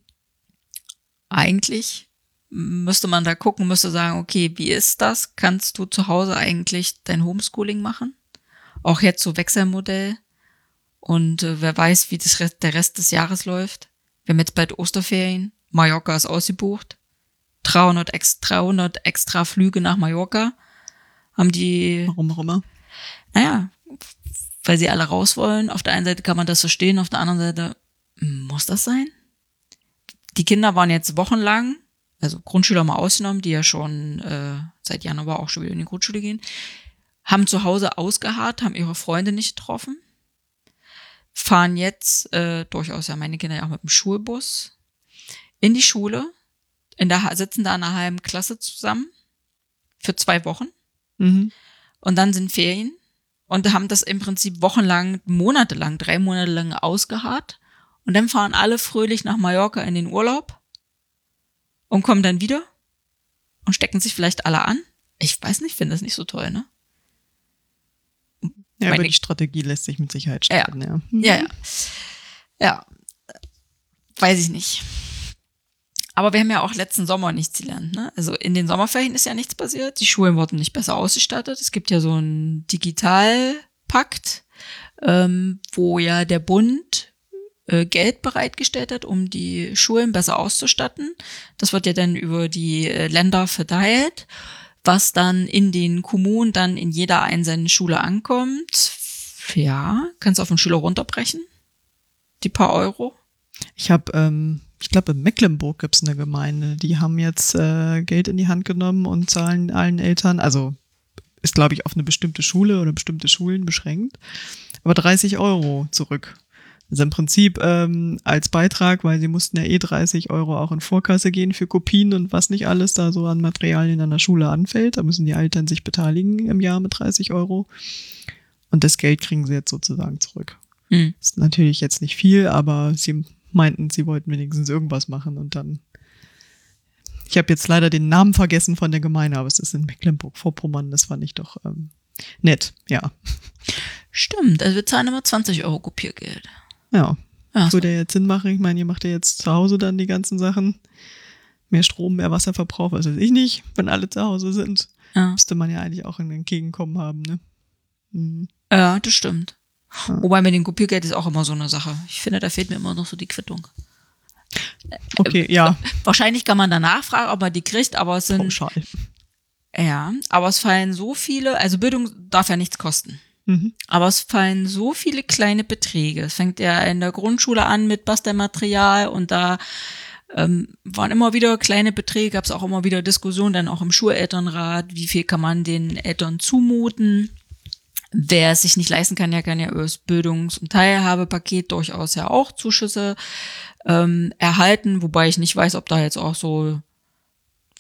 Speaker 3: Eigentlich müsste man da gucken, müsste sagen, okay, wie ist das? Kannst du zu Hause eigentlich dein Homeschooling machen? Auch jetzt so Wechselmodell. Und äh, wer weiß, wie das Rest, der Rest des Jahres läuft. Wir haben jetzt bald Osterferien. Mallorca ist ausgebucht. 300, ex, 300 extra Flüge nach Mallorca haben die,
Speaker 2: Warum auch immer.
Speaker 3: naja, weil sie alle raus wollen. Auf der einen Seite kann man das verstehen, auf der anderen Seite muss das sein? Die Kinder waren jetzt wochenlang, also Grundschüler mal ausgenommen, die ja schon äh, seit Januar auch schon wieder in die Grundschule gehen, haben zu Hause ausgeharrt, haben ihre Freunde nicht getroffen, fahren jetzt äh, durchaus ja meine Kinder ja auch mit dem Schulbus in die Schule, in der sitzen da in einer halben Klasse zusammen für zwei Wochen
Speaker 2: Mhm.
Speaker 3: und dann sind Ferien und haben das im Prinzip wochenlang, monatelang, drei Monate lang ausgeharrt. Und dann fahren alle fröhlich nach Mallorca in den Urlaub und kommen dann wieder und stecken sich vielleicht alle an. Ich weiß nicht, finde das nicht so toll, ne?
Speaker 2: Ja,
Speaker 3: Meine-
Speaker 2: aber die Strategie lässt sich mit Sicherheit streiten, ja.
Speaker 3: Ja, ja. Ja. Weiß ich nicht. Aber wir haben ja auch letzten Sommer nichts gelernt. Ne? Also in den Sommerferien ist ja nichts passiert. Die Schulen wurden nicht besser ausgestattet. Es gibt ja so einen Digitalpakt, ähm, wo ja der Bund Geld bereitgestellt hat, um die Schulen besser auszustatten. Das wird ja dann über die äh, Länder verteilt, was dann in den Kommunen dann in jeder einzelnen Schule ankommt. Ja, kannst du auf den Schüler runterbrechen. Die paar Euro.
Speaker 2: Ich habe, ähm, ich glaube, in Mecklenburg gibt's eine Gemeinde, die haben jetzt äh, Geld in die Hand genommen und zahlen allen Eltern, also ist, glaube ich, auf eine bestimmte Schule oder bestimmte Schulen beschränkt, aber 30 Euro zurück. Also im Prinzip ähm, als Beitrag, weil sie mussten ja eh 30 Euro auch in Vorkasse gehen für Kopien und was nicht alles da so an Materialien an der Schule anfällt. Da müssen die Eltern sich beteiligen im Jahr mit 30 Euro. Und das Geld kriegen sie jetzt sozusagen zurück.
Speaker 3: Hm.
Speaker 2: Ist natürlich jetzt nicht viel, aber sie meinten, sie wollten wenigstens irgendwas machen und dann. Ich habe jetzt leider den Namen vergessen von der Gemeinde, aber es ist in Mecklenburg-Vorpommern. Das fand ich doch ähm, nett. Ja,
Speaker 3: Stimmt, also wir zahlen immer 20 Euro Kopiergeld.
Speaker 2: Ja.
Speaker 3: Ja,
Speaker 2: Würde ja jetzt Sinn machen. Ich meine, ihr macht ja jetzt zu Hause dann die ganzen Sachen. Mehr Strom, mehr Wasserverbrauch, was weiß ich nicht. Wenn alle zu Hause sind,
Speaker 3: ja.
Speaker 2: müsste man ja eigentlich auch ein Entgegenkommen haben, ne? Mhm.
Speaker 3: ja das stimmt.
Speaker 2: Ja.
Speaker 3: Wobei mit dem Kopiergeld ist auch immer so eine Sache. Ich finde, da fehlt mir immer noch so die Quittung.
Speaker 2: Okay, ja, <laughs>
Speaker 3: Wahrscheinlich kann man danach fragen, ob man die kriegt, aber es sind,
Speaker 2: pauschal.
Speaker 3: ja, aber es fallen so viele, also Bildung darf ja nichts kosten.
Speaker 2: Mhm.
Speaker 3: Aber es fallen so viele kleine Beträge. Es fängt ja in der Grundschule an mit Bastelmaterial und da ähm, waren immer wieder kleine Beträge, gab es auch immer wieder Diskussionen, dann auch im Schulelternrat, wie viel kann man den Eltern zumuten. Wer es sich nicht leisten kann, der kann ja über das Bildungs- und Teilhabepaket durchaus ja auch Zuschüsse ähm, erhalten, wobei ich nicht weiß, ob da jetzt auch so,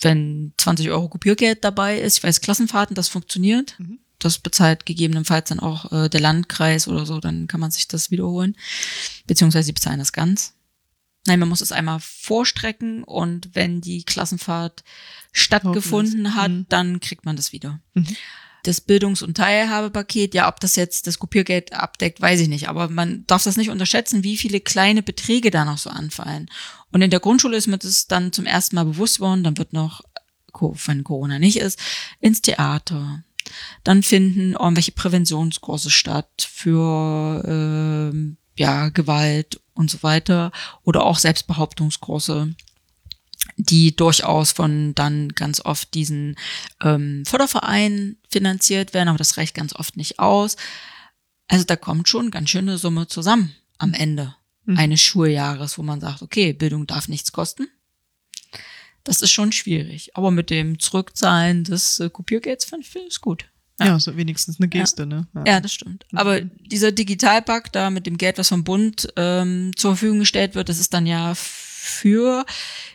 Speaker 3: wenn 20 Euro Kopiergeld dabei ist, ich weiß, Klassenfahrten, das funktioniert.
Speaker 2: Mhm.
Speaker 3: Das bezahlt gegebenenfalls dann auch äh, der Landkreis oder so, dann kann man sich das wiederholen. Beziehungsweise sie bezahlen das ganz. Nein, man muss es einmal vorstrecken und wenn die Klassenfahrt stattgefunden hat,
Speaker 2: Mhm.
Speaker 3: dann kriegt man das wieder.
Speaker 2: Mhm.
Speaker 3: Das Bildungs- und Teilhabepaket, ja, ob das jetzt das Kopiergeld abdeckt, weiß ich nicht. Aber man darf das nicht unterschätzen, wie viele kleine Beträge da noch so anfallen. Und in der Grundschule ist mir das dann zum ersten Mal bewusst worden. Dann wird noch, wenn Corona nicht ist, ins Theater. Dann finden irgendwelche Präventionskurse statt für ähm, ja, Gewalt und so weiter. Oder auch Selbstbehauptungskurse die durchaus von dann ganz oft diesen ähm, Fördervereinen finanziert werden, aber das reicht ganz oft nicht aus. Also da kommt schon ganz schöne Summe zusammen am Ende
Speaker 2: Mhm.
Speaker 3: eines Schuljahres, wo man sagt, okay, Bildung darf nichts kosten. Das ist schon schwierig. Aber mit dem Zurückzahlen des äh, Kopiergelds finde ich es gut. Ja.
Speaker 2: Ja, so wenigstens eine Geste, ne?
Speaker 3: Ja, das stimmt. Aber dieser Digitalpakt da mit dem Geld, was vom Bund ähm, zur Verfügung gestellt wird, das ist dann ja für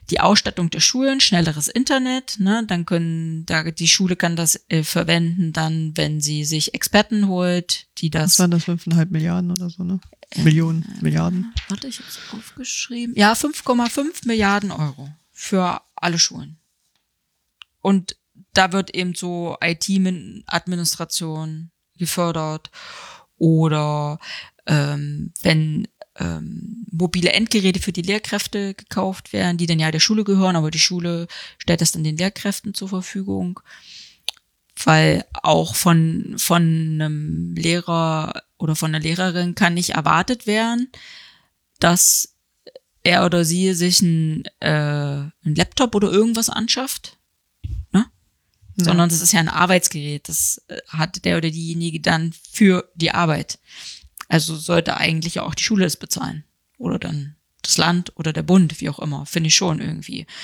Speaker 3: die Ausstattung der Schulen, schnelleres Internet, ne, dann können, da, die Schule kann das äh, verwenden, dann, wenn sie sich Experten holt, die
Speaker 2: Was
Speaker 3: das,
Speaker 2: waren das, 5,5 Milliarden oder so, ne? Millionen, Milliarden.
Speaker 3: warte, ich hab's aufgeschrieben, ja, 5,5 Milliarden Euro für alle Schulen. Und da wird eben so IT-Administration gefördert oder ähm, wenn ähm, mobile Endgeräte für die Lehrkräfte gekauft werden, die dann ja der Schule gehören, aber die Schule stellt das dann den Lehrkräften zur Verfügung, weil auch von von einem Lehrer oder von einer Lehrerin kann nicht erwartet werden, dass er oder sie sich ein, äh, ein Laptop oder irgendwas anschafft, ne?
Speaker 2: Ja.
Speaker 3: sondern das ist ja ein Arbeitsgerät. Das äh, hat der oder diejenige dann für die Arbeit. Also sollte eigentlich auch die Schule es bezahlen. Oder dann das Land oder der Bund, wie auch immer. Finde ich schon irgendwie. <laughs>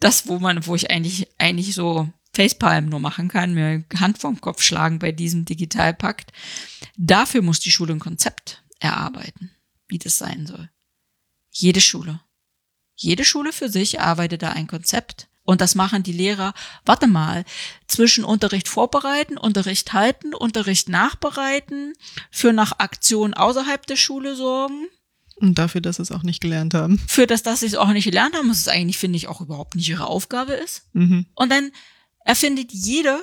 Speaker 3: Das, wo man, wo ich eigentlich, eigentlich so Facepalm nur machen kann, mir Hand vorm Kopf schlagen bei diesem Digitalpakt. Dafür muss die Schule ein Konzept erarbeiten, wie das sein soll. Jede Schule. Jede Schule für sich arbeitet da ein Konzept. Und das machen die Lehrer, warte mal, zwischen Unterricht vorbereiten, Unterricht halten, Unterricht nachbereiten, für nach Aktion außerhalb der Schule sorgen,
Speaker 2: Und dafür, dass sie es auch nicht gelernt haben.
Speaker 3: für das, dass sie es auch nicht gelernt haben, was es eigentlich, finde ich, auch überhaupt nicht ihre Aufgabe ist.
Speaker 2: Mhm.
Speaker 3: Und dann erfindet jede,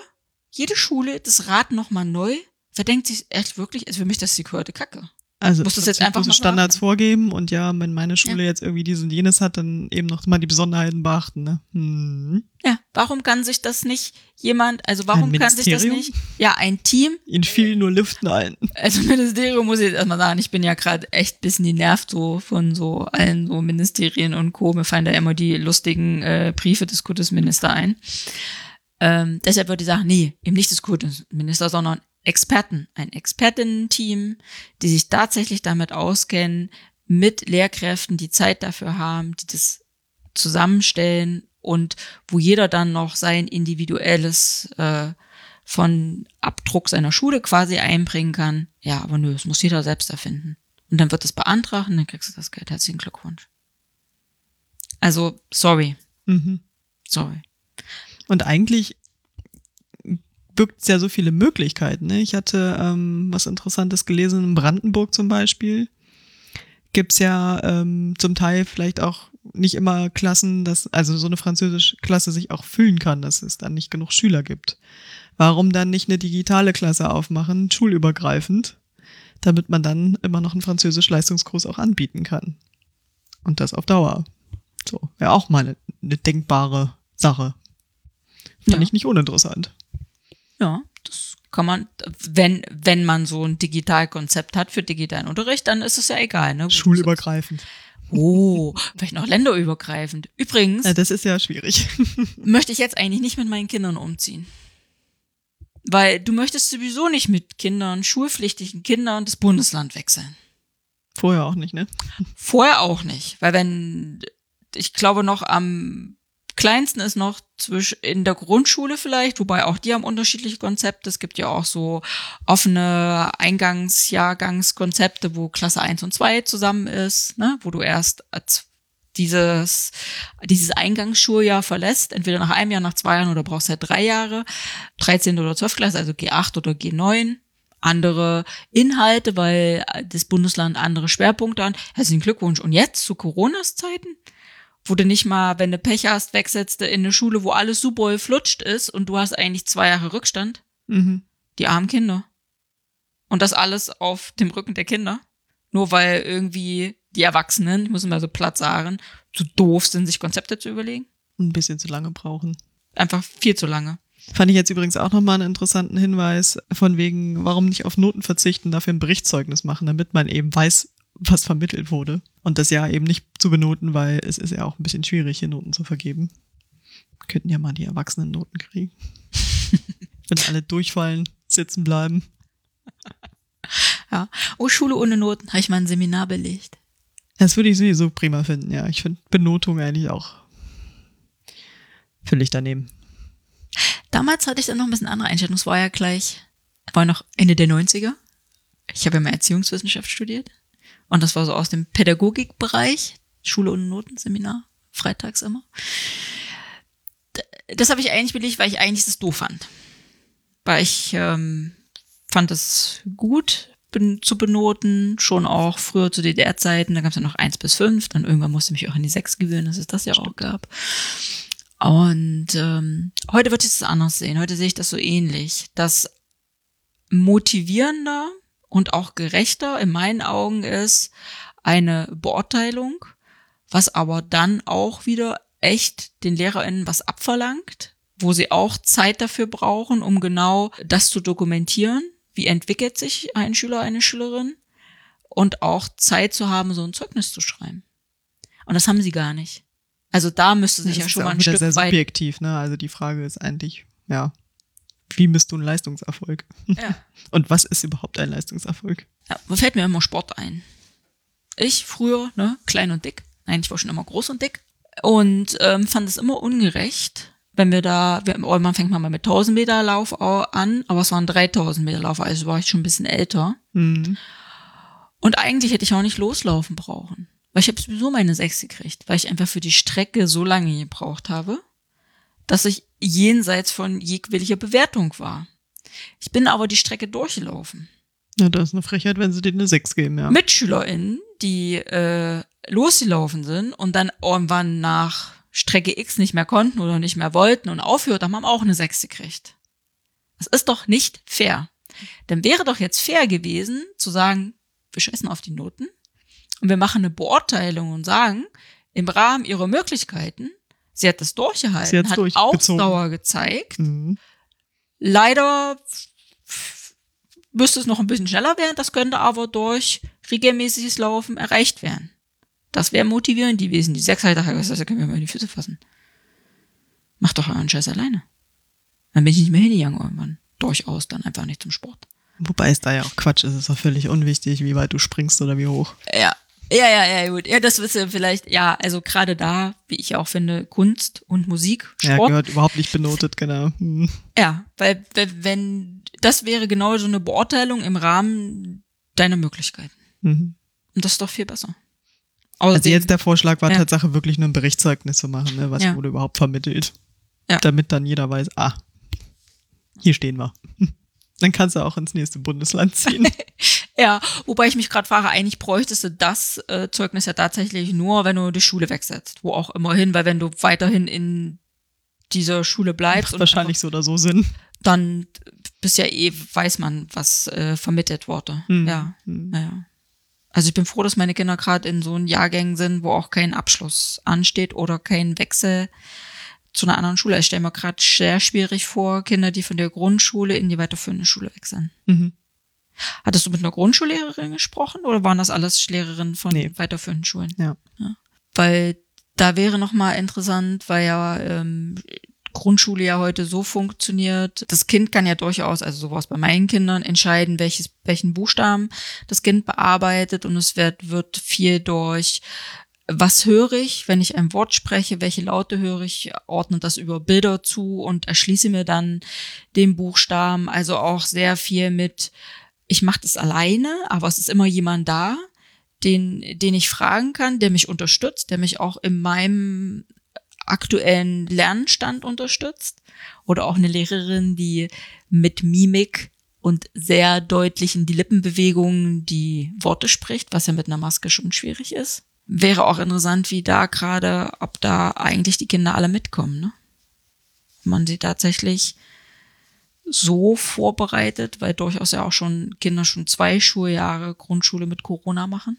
Speaker 3: jede Schule das Rad nochmal neu, verdenkt sich echt wirklich, ist für mich das die gehörte Kacke.
Speaker 2: Also
Speaker 3: Muss das jetzt einfach mal
Speaker 2: Standards
Speaker 3: machen.
Speaker 2: vorgeben und ja, wenn meine Schule jetzt irgendwie dies und jenes hat, dann eben noch mal die Besonderheiten beachten. Ne? Hm.
Speaker 3: Ja, warum kann sich das nicht jemand, also warum kann sich das nicht, ja, ein Team,
Speaker 2: Ihnen fielen nur Lüften ein.
Speaker 3: also Ministerium muss ich jetzt erstmal sagen, ich bin ja gerade echt bisschen genervt so von so allen so Ministerien und Co. Mir fallen da immer die lustigen äh, Briefe des Kultusminister ein. Ähm, deshalb würde ich sagen, nee, eben nicht des Kultusminister, sondern Experten, ein Expertinnen-Team, die sich tatsächlich damit auskennen, mit Lehrkräften, die Zeit dafür haben, die das zusammenstellen und wo jeder dann noch sein individuelles äh, von Abdruck seiner Schule quasi einbringen kann. Ja, aber nö, es muss jeder selbst erfinden. Und dann wird es beantragt und dann kriegst du das Geld. Herzlichen Glückwunsch. Also, sorry,
Speaker 2: Mhm.
Speaker 3: sorry.
Speaker 2: Und eigentlich birgt es ja so viele Möglichkeiten. Ne? Ich hatte ähm, was Interessantes gelesen, in Brandenburg zum Beispiel gibt's ja ähm, zum Teil vielleicht auch nicht immer Klassen, dass also so eine französische Klasse sich auch füllen kann, dass es dann nicht genug Schüler gibt. Warum dann nicht eine digitale Klasse aufmachen, schulübergreifend, damit man dann immer noch einen Französisch-Leistungskurs auch anbieten kann. Und das auf Dauer. So, wäre auch mal eine, eine denkbare Sache. Fand
Speaker 3: Ja.
Speaker 2: ich nicht uninteressant.
Speaker 3: Ja, das kann man, wenn, wenn man so ein Digitalkonzept hat für digitalen Unterricht, dann ist es ja egal, ne?
Speaker 2: Schulübergreifend.
Speaker 3: Oh, vielleicht noch länderübergreifend. Übrigens
Speaker 2: Ja, das ist ja schwierig. <laughs>
Speaker 3: möchte ich jetzt eigentlich nicht mit meinen Kindern umziehen. Weil du möchtest sowieso nicht mit Kindern, schulpflichtigen Kindern, das Bundesland wechseln.
Speaker 2: Vorher auch nicht, ne?
Speaker 3: Vorher auch nicht, weil wenn ich glaube noch am kleinsten ist noch zwischen in der Grundschule vielleicht, wobei auch die haben unterschiedliche Konzepte. Es gibt ja auch so offene Eingangsjahrgangskonzepte, wo Klasse 1 und 2 zusammen ist, ne, wo du erst dieses, dieses Eingangsschuljahr verlässt, entweder nach einem Jahr, nach zwei Jahren oder brauchst halt drei Jahre, 13. oder 12. Klasse, also G8 oder G9 andere Inhalte, weil das Bundesland andere Schwerpunkte hat. Herzlichen Glückwunsch. Und jetzt zu Coronas Zeiten, wo du nicht mal, wenn du Pech hast, wegsetzt in eine Schule, wo alles super flutscht ist und du hast eigentlich zwei Jahre Rückstand.
Speaker 2: Mhm.
Speaker 3: Die armen Kinder. Und das alles auf dem Rücken der Kinder. Nur weil irgendwie die Erwachsenen, ich muss immer so platt sagen, zu doof sind, sich Konzepte zu überlegen.
Speaker 2: Ein bisschen zu lange brauchen.
Speaker 3: Einfach viel zu lange.
Speaker 2: Fand ich jetzt übrigens auch nochmal einen interessanten Hinweis von wegen, warum nicht auf Noten verzichten, dafür ein Berichtszeugnis machen, damit man eben weiß, was vermittelt wurde. Und das ja eben nicht zu benoten, weil es ist ja auch ein bisschen schwierig, hier Noten zu vergeben. Könnten ja mal die Erwachsenen Noten kriegen. <laughs> Wenn alle durchfallen, sitzen bleiben.
Speaker 3: Ja. Oh, Schule ohne Noten, habe ich mal ein Seminar belegt.
Speaker 2: Das würde ich sowieso prima finden, ja. Ich finde Benotung eigentlich auch völlig daneben.
Speaker 3: Damals hatte ich dann noch ein bisschen andere Einstellung. Es war ja gleich, war noch Ende der 90er. Ich habe ja mal Erziehungswissenschaft studiert. Und das war so aus dem Pädagogikbereich, Schule und Notenseminar, freitags immer. Das habe ich eigentlich belegt, weil ich eigentlich das doof fand. Weil ich ähm, fand es gut zu benoten, schon auch früher zu DDR-Zeiten, da gab es ja noch eins bis fünf, dann irgendwann musste ich mich auch an die sechs gewöhnen, dass es das ja auch gab. Und ähm, heute würde ich es anders sehen. Heute sehe ich das so ähnlich, dass motivierender und auch gerechter in meinen Augen ist eine Beurteilung, was aber dann auch wieder echt den LehrerInnen was abverlangt, wo sie auch Zeit dafür brauchen, um genau das zu dokumentieren. Wie entwickelt sich ein Schüler, eine Schülerin? Und auch Zeit zu haben, so ein Zeugnis zu schreiben. Und das haben sie gar nicht. Also da müsste sich
Speaker 2: Das
Speaker 3: ja schon mal ein Stück
Speaker 2: sehr
Speaker 3: weit
Speaker 2: subjektiv, ne? Also die Frage ist eigentlich, ja, wie misst du einen Leistungserfolg?
Speaker 3: Ja. <laughs>
Speaker 2: Und was ist überhaupt ein Leistungserfolg?
Speaker 3: Ja, da fällt mir immer Sport ein. Ich früher, ne, klein und dick. Nein, ich war schon immer groß und dick. Und ähm, fand es immer ungerecht, wenn wir da, wir, oh, man fängt mal mit 1000 Meter Lauf au- an, aber es waren 3000 Meter Lauf, also war ich schon ein bisschen älter.
Speaker 2: Hm.
Speaker 3: Und eigentlich hätte ich auch nicht loslaufen brauchen. Weil ich habe sowieso meine sechs gekriegt, weil ich einfach für die Strecke so lange gebraucht habe, dass ich jenseits von jeglicher Bewertung war. Ich bin aber die Strecke durchgelaufen.
Speaker 2: Ja, das ist eine Frechheit, wenn sie dir eine 6 geben, ja.
Speaker 3: MitschülerInnen, die äh, losgelaufen sind und dann irgendwann nach Strecke X nicht mehr konnten oder nicht mehr wollten und aufhört haben, haben auch eine Sechste gekriegt. Das ist doch nicht fair. Dann wäre doch jetzt fair gewesen, zu sagen, wir scheißen auf die Noten und wir machen eine Beurteilung und sagen, im Rahmen ihrer Möglichkeiten, sie hat das durchgehalten, hat
Speaker 2: durchgezogen.
Speaker 3: Ausdauer gezeigt,
Speaker 2: Mhm.
Speaker 3: Leider müsste es noch ein bisschen schneller werden, das könnte aber durch regelmäßiges Laufen erreicht werden. Das wäre motivierend gewesen. Die sechs Halter, das können wir mal in die Füße fassen. Macht doch euren Scheiß alleine. Dann bin ich nicht mehr hingegangen irgendwann. Durchaus dann einfach nicht zum Sport.
Speaker 2: Wobei es da ja auch Quatsch ist, ist doch völlig unwichtig, wie weit du springst oder wie hoch.
Speaker 3: Ja. Ja, ja, ja, gut. Ja, das wisst ihr vielleicht, ja, also gerade da, wie ich auch finde, Kunst und Musik,
Speaker 2: Ja,
Speaker 3: Sport,
Speaker 2: gehört überhaupt nicht benotet, genau. Hm.
Speaker 3: Ja, weil, weil wenn das wäre genau so eine Beurteilung im Rahmen deiner Möglichkeiten.
Speaker 2: Mhm.
Speaker 3: Und das ist doch viel besser.
Speaker 2: Also
Speaker 3: Außerdem-
Speaker 2: jetzt der Vorschlag war
Speaker 3: Ja.
Speaker 2: Tatsache wirklich nur ein Berichtszeugnis zu machen, ne? was
Speaker 3: Ja.
Speaker 2: wurde überhaupt vermittelt.
Speaker 3: Ja.
Speaker 2: Damit dann jeder weiß, ah, hier stehen wir. <laughs> Dann kannst du auch ins nächste Bundesland ziehen. <laughs>
Speaker 3: ja, wobei ich mich gerade frage, eigentlich bräuchtest du das äh, Zeugnis ja tatsächlich nur, wenn du die Schule wechselst. Wo auch immerhin, weil wenn du weiterhin in dieser Schule bleibst
Speaker 2: Macht
Speaker 3: und
Speaker 2: wahrscheinlich so oder so Sinn.
Speaker 3: dann bist ja eh, weiß man, was äh, vermittelt wurde.
Speaker 2: Hm.
Speaker 3: Ja,
Speaker 2: Hm.
Speaker 3: naja. Also ich bin froh, dass meine Kinder gerade in so einen Jahrgängen sind, wo auch kein Abschluss ansteht oder kein Wechsel zu einer anderen Schule. Ich stelle mir gerade sehr schwierig vor, Kinder, die von der Grundschule in die weiterführende Schule wechseln.
Speaker 2: Mhm.
Speaker 3: Hattest du mit einer Grundschullehrerin gesprochen oder waren das alles Lehrerinnen von
Speaker 2: Nee.
Speaker 3: weiterführenden Schulen?
Speaker 2: Ja.
Speaker 3: Weil da wäre noch mal interessant, weil ja ähm, Grundschule ja heute so funktioniert. Das Kind kann ja durchaus, also sowas bei meinen Kindern, entscheiden, welches, welchen Buchstaben das Kind bearbeitet und es wird, wird viel durch was höre ich, wenn ich ein Wort spreche, welche Laute höre ich, ordne das über Bilder zu und erschließe mir dann den Buchstaben. Also auch sehr viel mit, ich mache das alleine, aber es ist immer jemand da, den, den ich fragen kann, der mich unterstützt, der mich auch in meinem aktuellen Lernstand unterstützt. Oder auch eine Lehrerin, die mit Mimik und sehr deutlichen die Lippenbewegungen die Worte spricht, was ja mit einer Maske schon schwierig ist. Wäre auch interessant, wie da gerade, ob da eigentlich die Kinder alle mitkommen, ne? Man sie tatsächlich so vorbereitet, weil durchaus ja auch schon Kinder schon zwei Schuljahre Grundschule mit Corona machen.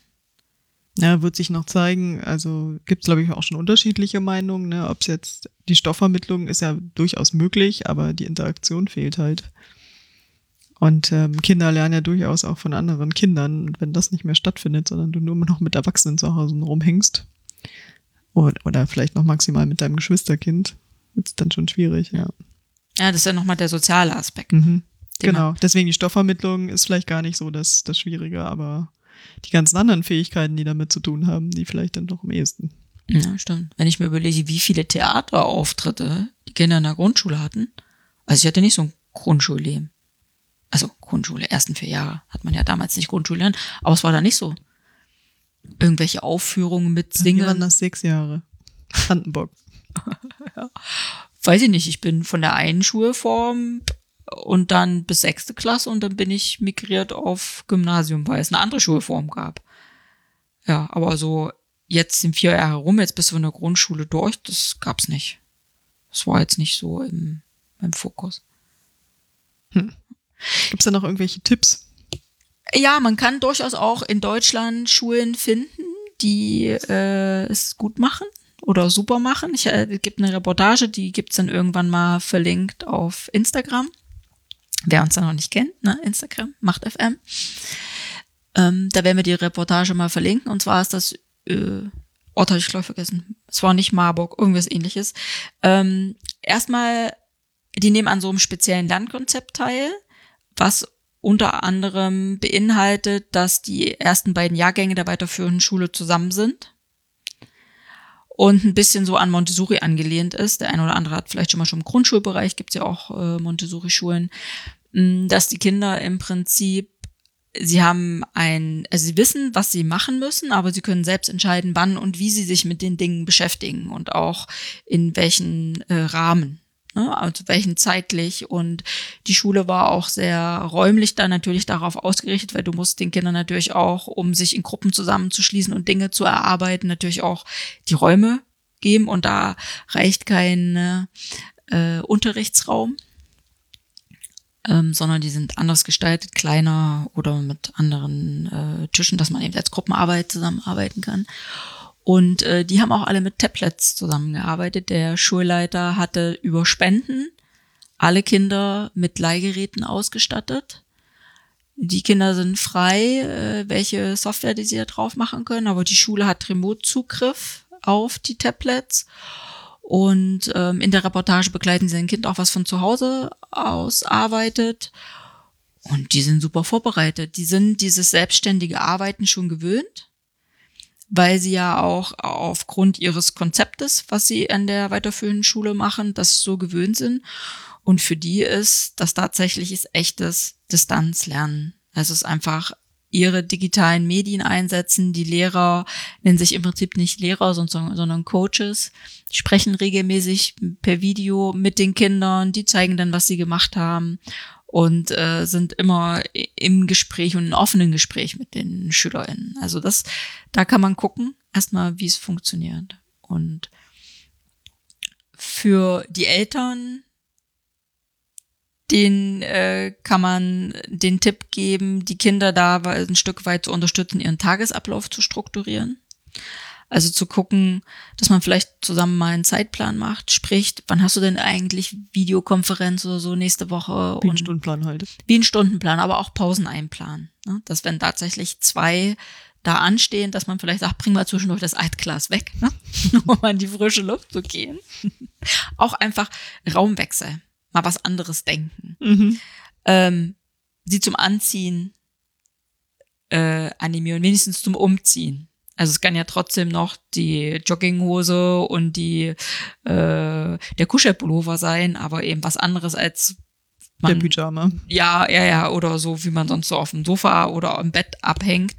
Speaker 2: Ja, wird sich noch zeigen. Also gibt es, glaube ich, auch schon unterschiedliche Meinungen. Ne? Ob es jetzt die Stoffvermittlung ist ja durchaus möglich, aber die Interaktion fehlt halt. Und ähm, Kinder lernen ja durchaus auch von anderen Kindern. Und wenn das nicht mehr stattfindet, sondern du nur noch mit Erwachsenen zu Hause rumhängst oder, oder vielleicht noch maximal mit deinem Geschwisterkind, wird es dann schon schwierig. Ja.
Speaker 3: Ja, das ist ja nochmal der soziale Aspekt.
Speaker 2: Mhm.
Speaker 3: Den
Speaker 2: Genau. Deswegen die Stoffvermittlung ist vielleicht gar nicht so das, das Schwierige, aber die ganzen anderen Fähigkeiten, die damit zu tun haben, die vielleicht dann doch am ehesten.
Speaker 3: Ja, stimmt. Wenn ich mir überlege, wie viele Theaterauftritte die Kinder in der Grundschule hatten. Also ich hatte nicht so ein Grundschulleben. Also Grundschule, ersten vier Jahre hat man ja damals nicht Grundschule lernen, aber es war da nicht so. irgendwelche Aufführungen mit
Speaker 2: Wie waren
Speaker 3: Singen.
Speaker 2: das sechs Jahre? Brandenburg. <laughs>
Speaker 3: Weiß ich nicht, ich bin von der einen Schulform und dann bis sechste Klasse und dann bin ich migriert auf Gymnasium, weil es eine andere Schulform gab. Ja, aber so jetzt sind vier Jahre rum, jetzt bist du in der Grundschule durch, das gab's nicht. Das war jetzt nicht so im, im Fokus.
Speaker 2: Gibt's da noch irgendwelche Tipps?
Speaker 3: Ja, man kann durchaus auch in Deutschland Schulen finden, die äh, es gut machen oder super machen. Ich, äh, es gibt eine Reportage, die gibt's dann irgendwann mal verlinkt auf Instagram. Wer uns da noch nicht kennt, ne? Instagram, macht FM. Ähm, da werden wir die Reportage mal verlinken. Und zwar ist das, äh, Ort habe ich glaube vergessen. Es war nicht Marburg, irgendwas ähnliches. Ähm, erstmal, die nehmen an so einem speziellen Lernkonzept teil, was unter anderem beinhaltet, dass die ersten beiden Jahrgänge der weiterführenden Schule zusammen sind und ein bisschen so an Montessori angelehnt ist. Der eine oder andere hat vielleicht schon mal schon im Grundschulbereich, gibt's ja auch äh, Montessori-Schulen, mh, dass die Kinder im Prinzip, sie haben ein, also sie wissen, was sie machen müssen, aber sie können selbst entscheiden, wann und wie sie sich mit den Dingen beschäftigen und auch in welchen äh, Rahmen. Ne, also welchen zeitlich? Und die Schule war auch sehr räumlich da natürlich darauf ausgerichtet, weil du musst den Kindern natürlich auch, um sich in Gruppen zusammenzuschließen und Dinge zu erarbeiten, natürlich auch die Räume geben. Und da reicht kein äh, Unterrichtsraum, ähm, sondern die sind anders gestaltet, kleiner oder mit anderen äh, Tischen, dass man eben als Gruppenarbeit zusammenarbeiten kann. Und äh, die haben auch alle mit Tablets zusammengearbeitet. Der Schulleiter hatte über Spenden alle Kinder mit Leihgeräten ausgestattet. Die Kinder sind frei, äh, welche Software die sie da drauf machen können, aber die Schule hat Remote-Zugriff auf die Tablets. Und ähm, in der Reportage begleiten sie ein Kind auch, was von zu Hause aus arbeitet. Und die sind super vorbereitet. Die sind dieses selbstständige Arbeiten schon gewöhnt weil sie ja auch aufgrund ihres Konzeptes, was sie an der weiterführenden Schule machen, das so gewöhnt sind. Und für die ist das tatsächlich ist echtes Distanzlernen. Also es ist einfach ihre digitalen Medien einsetzen. Die Lehrer nennen sich im Prinzip nicht Lehrer, sondern, sondern Coaches. Die sprechen regelmäßig per Video mit den Kindern. Die zeigen dann, was sie gemacht haben und äh, sind immer im Gespräch und im offenen Gespräch mit den SchülerInnen. Also das, da kann man gucken, erstmal, wie es funktioniert. Und für die Eltern, den äh, kann man den Tipp geben, die Kinder da ein Stück weit zu unterstützen, ihren Tagesablauf zu strukturieren. Also zu gucken, dass man vielleicht zusammen mal einen Zeitplan macht, spricht, wann hast du denn eigentlich Videokonferenz oder so nächste Woche?
Speaker 2: Wie ein Stundenplan halt.
Speaker 3: Wie ein Stundenplan, aber auch Pausen einplanen. Ne? Dass wenn tatsächlich zwei da anstehen, dass man vielleicht sagt, bring mal zwischendurch das Altglas weg, ne? <laughs> um an die frische Luft zu gehen. <laughs> auch einfach Raumwechsel, mal was anderes denken.
Speaker 2: Mhm.
Speaker 3: Ähm, sie zum Anziehen äh, animieren, wenigstens zum Umziehen. Also es kann ja trotzdem noch die Jogginghose und die äh, der Kuschelpullover sein, aber eben was anderes als
Speaker 2: Der
Speaker 3: man,
Speaker 2: Pyjama.
Speaker 3: ja, ja, ja, oder so, wie man sonst so auf dem Sofa oder im Bett abhängt,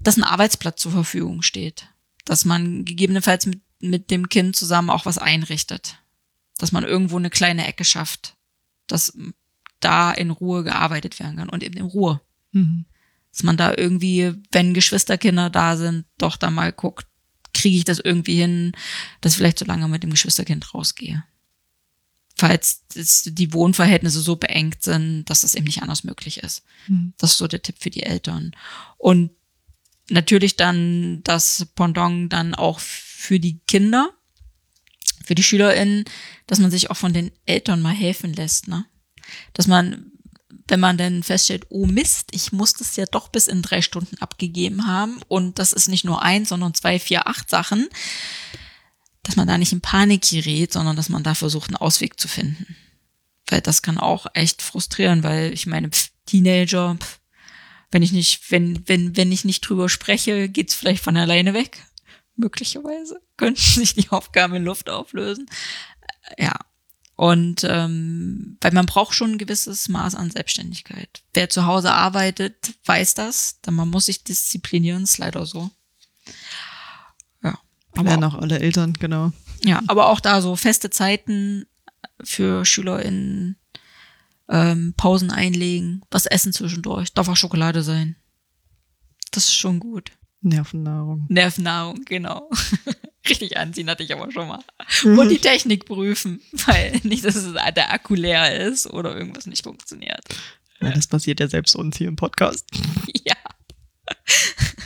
Speaker 3: dass ein Arbeitsplatz zur Verfügung steht. Dass man gegebenenfalls mit, mit dem Kind zusammen auch was einrichtet. Dass man irgendwo eine kleine Ecke schafft. Dass da in Ruhe gearbeitet werden kann und eben in Ruhe.
Speaker 2: Mhm.
Speaker 3: Dass man da irgendwie, wenn Geschwisterkinder da sind, doch da mal guckt, kriege ich das irgendwie hin, dass ich vielleicht so lange mit dem Geschwisterkind rausgehe. Falls die Wohnverhältnisse so beengt sind, dass das eben nicht anders möglich ist.
Speaker 2: Mhm.
Speaker 3: Das ist so der Tipp für die Eltern. Und natürlich dann das Pendant dann auch für die Kinder, für die SchülerInnen, dass man sich auch von den Eltern mal helfen lässt, ne? Dass man, wenn man dann feststellt, oh Mist, ich muss das ja doch bis in drei Stunden abgegeben haben und das ist nicht nur eins, sondern zwei, vier, acht Sachen, dass man da nicht in Panik gerät, sondern dass man da versucht, einen Ausweg zu finden. Weil das kann auch echt frustrieren, weil ich meine, pf, Teenager, pf, wenn ich nicht, wenn, wenn, wenn ich nicht drüber spreche, geht's vielleicht von alleine weg. Möglicherweise <laughs> könnten sich die Aufgaben in Luft auflösen. Ja. Und ähm, weil man braucht schon ein gewisses Maß an Selbstständigkeit. Wer zu Hause arbeitet, weiß das. Dann man muss sich disziplinieren, ist leider so. Aber
Speaker 2: Lernen auch alle Eltern, genau.
Speaker 3: Ja, aber auch da so feste Zeiten für SchülerInnen, ähm, Pausen einlegen, was essen zwischendurch, darf auch Schokolade sein. Das ist schon gut.
Speaker 2: Nervennahrung.
Speaker 3: Nervennahrung, genau. <laughs> Richtig anziehen hatte ich aber schon mal. Und die Technik prüfen, <laughs> weil nicht, dass es der Akku leer ist oder irgendwas nicht funktioniert.
Speaker 2: Ja, das passiert ja selbst uns hier im Podcast. <laughs>
Speaker 3: Ja,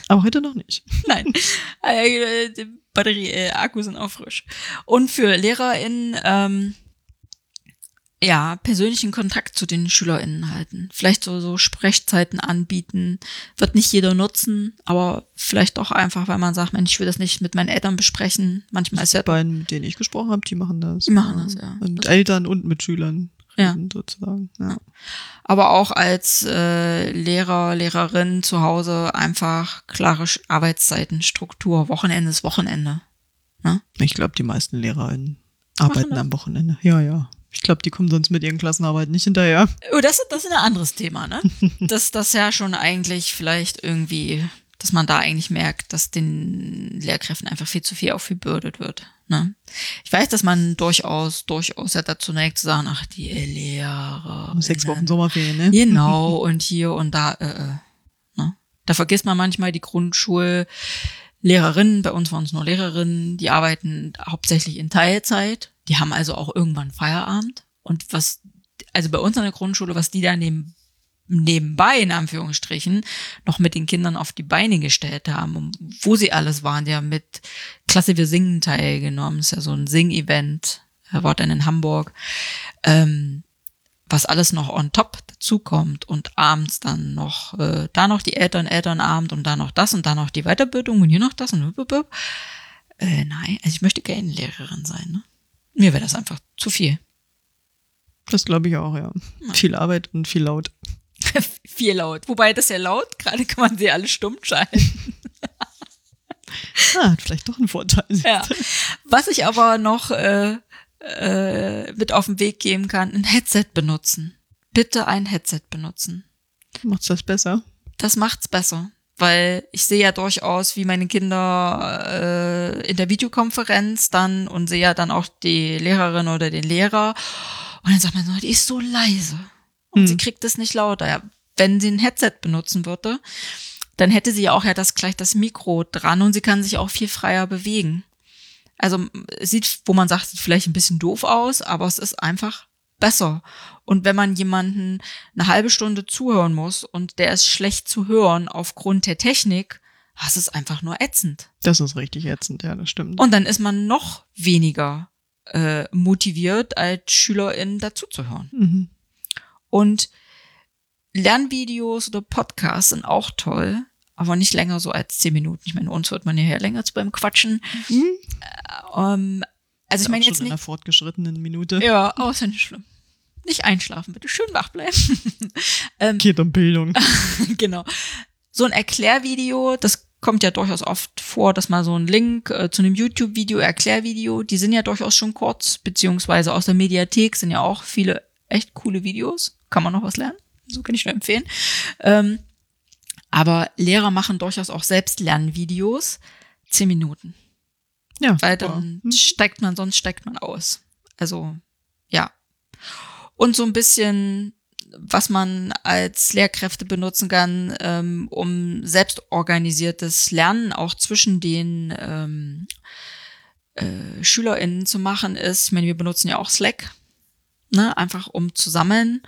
Speaker 2: Aber heute noch nicht. <laughs>
Speaker 3: nein. Äh, die Batterie, äh, Akku sind auch frisch. Und für LehrerInnen, ähm, ja, persönlichen Kontakt zu den SchülerInnen halten. Vielleicht so, so Sprechzeiten anbieten. Wird nicht jeder nutzen, aber vielleicht auch einfach, weil man sagt, Mensch, ich will das nicht mit meinen Eltern besprechen. Manchmal ist ja
Speaker 2: Die beiden, mit denen ich gesprochen habe, die machen das.
Speaker 3: Die machen das, ja.
Speaker 2: Und mit Eltern und mit Schülern
Speaker 3: Ja.
Speaker 2: reden, sozusagen. Ja.
Speaker 3: aber auch als äh, Lehrer, Lehrerin zu Hause einfach klare Arbeitszeiten, Struktur, Wochenende ist Wochenende.
Speaker 2: Ich glaube, die meisten LehrerInnen arbeiten
Speaker 3: das?
Speaker 2: am Wochenende. Ja, ja. Ich glaube, die kommen sonst mit ihren Klassenarbeiten nicht hinterher.
Speaker 3: Oh, das, das ist ein anderes Thema, ne? <laughs> dass das ja schon eigentlich vielleicht irgendwie, dass man da eigentlich merkt, dass den Lehrkräften einfach viel zu viel aufgebürdet wird. Ne? Ich weiß, dass man durchaus, durchaus ja dazu neigt zu sagen, ach, die Lehrer.
Speaker 2: Sechs Wochen Sommerferien, ne?
Speaker 3: Genau, <laughs> und hier und da, äh, äh, ne? Da vergisst man manchmal die Grundschullehrerinnen, bei uns waren es nur Lehrerinnen, die arbeiten hauptsächlich in Teilzeit, die haben also auch irgendwann Feierabend. Und was, also bei uns an der Grundschule, was die da neben, nebenbei, in Anführungsstrichen, noch mit den Kindern auf die Beine gestellt haben, und wo sie alles waren, haben mit Klasse Wir Singen teilgenommen, ist ja so ein Sing-Event, er war dann in Hamburg. Ähm, was alles noch on top dazukommt und abends dann noch, äh, da noch die Eltern, Elternabend und da noch das und da noch die Weiterbildung und hier noch das und blub, blub, blub. äh, nein, also ich möchte gerne Lehrerin sein, ne? Mir wäre das einfach zu viel.
Speaker 2: Das glaube ich auch, ja. Viel Arbeit und viel laut. <laughs>
Speaker 3: viel laut. Wobei das ja laut, gerade kann man sie alle stumm schalten. <laughs>
Speaker 2: Ah, hat vielleicht doch einen Vorteil.
Speaker 3: Ja. Was ich aber noch äh, äh, mit auf den Weg geben kann, ein Headset benutzen. Bitte ein Headset benutzen.
Speaker 2: Macht's das besser?
Speaker 3: Das macht's besser. Weil ich sehe ja durchaus, wie meine Kinder äh, in der Videokonferenz dann und sehe ja dann auch die Lehrerin oder den Lehrer. Und dann sagt man so, die ist so leise. Und
Speaker 2: Hm.
Speaker 3: sie kriegt es nicht lauter. Ja, wenn sie ein Headset benutzen würde, dann hätte sie ja auch ja das gleich das Mikro dran und sie kann sich auch viel freier bewegen. Also es sieht, wo man sagt, sieht vielleicht ein bisschen doof aus, aber es ist einfach besser. Und wenn man jemanden eine halbe Stunde zuhören muss und der ist schlecht zu hören aufgrund der Technik, das ist einfach nur ätzend.
Speaker 2: Das ist richtig ätzend, ja, das stimmt.
Speaker 3: Und dann ist man noch weniger äh, motiviert, als Schülerin dazuzuhören.
Speaker 2: Mhm.
Speaker 3: Und Lernvideos oder Podcasts sind auch toll, aber nicht länger so als zehn Minuten. Ich meine, uns hört man ja länger zu beim Quatschen.
Speaker 2: Mhm.
Speaker 3: Ähm, also ich meine
Speaker 2: schon
Speaker 3: jetzt
Speaker 2: in
Speaker 3: nicht.
Speaker 2: einer fortgeschrittenen Minute.
Speaker 3: Ja, oh, ist ja nicht schlimm. Nicht einschlafen, bitte schön wach bleiben. <laughs> ähm,
Speaker 2: Geht um Bildung. <laughs>
Speaker 3: genau. So ein Erklärvideo, das kommt ja durchaus oft vor, dass mal so ein Link äh, zu einem YouTube-Video, Erklärvideo, die sind ja durchaus schon kurz, beziehungsweise aus der Mediathek sind ja auch viele echt coole Videos. Kann man noch was lernen? So kann ich nur empfehlen. Ähm, aber Lehrer machen durchaus auch selbst Lernvideos. Zehn Minuten.
Speaker 2: Ja,
Speaker 3: Weil dann
Speaker 2: Hm.
Speaker 3: steigt man, sonst steigt man aus. Also, ja. Und so ein bisschen, was man als Lehrkräfte benutzen kann, ähm, um selbstorganisiertes Lernen auch zwischen den ähm, äh, SchülerInnen zu machen, ist, ich meine, wir benutzen ja auch Slack, ne, einfach um zu sammeln.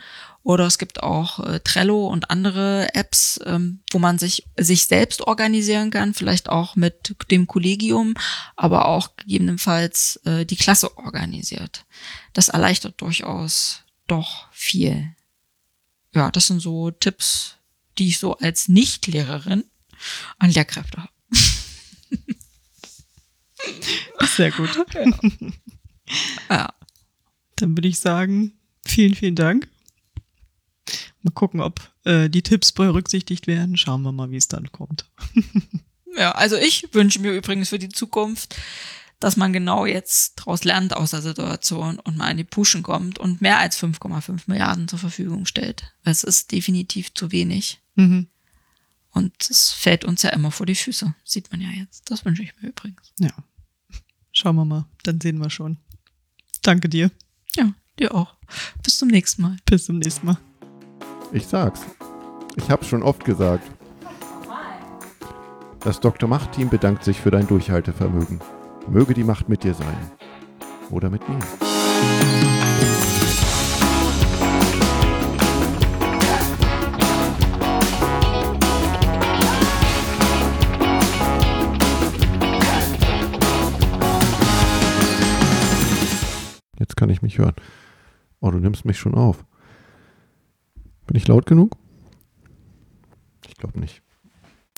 Speaker 3: Oder es gibt auch äh, Trello und andere Apps, ähm, wo man sich, sich selbst organisieren kann, vielleicht auch mit dem Kollegium, aber auch gegebenenfalls äh, die Klasse organisiert. Das erleichtert durchaus doch viel. Ja, das sind so Tipps, die ich so als Nicht-Lehrerin an Lehrkräfte habe. <laughs>
Speaker 2: Sehr gut. <laughs>
Speaker 3: Ja.
Speaker 2: Dann würde ich sagen, vielen, vielen Dank. Mal gucken, ob äh, die Tipps berücksichtigt werden. Schauen wir mal, wie es dann kommt. <laughs>
Speaker 3: Ja, also ich wünsche mir übrigens für die Zukunft, dass man genau jetzt daraus lernt aus der Situation und mal in die Puschen kommt und mehr als 5,5 Milliarden zur Verfügung stellt. Es ist definitiv zu wenig.
Speaker 2: Mhm.
Speaker 3: Und es fällt uns ja immer vor die Füße. Sieht man ja jetzt. Das wünsche ich mir übrigens.
Speaker 2: Ja. Schauen wir mal, dann sehen wir schon. Danke dir.
Speaker 3: Ja, dir auch. Bis zum nächsten Mal.
Speaker 2: Bis zum nächsten Mal.
Speaker 1: Ich sag's. Ich hab's schon oft gesagt. Das Dr. Macht-Team bedankt sich für dein Durchhaltevermögen. Möge die Macht mit dir sein. Oder mit mir. Jetzt kann ich mich hören. Oh, du nimmst mich schon auf. Bin ich laut genug? Ich glaube nicht.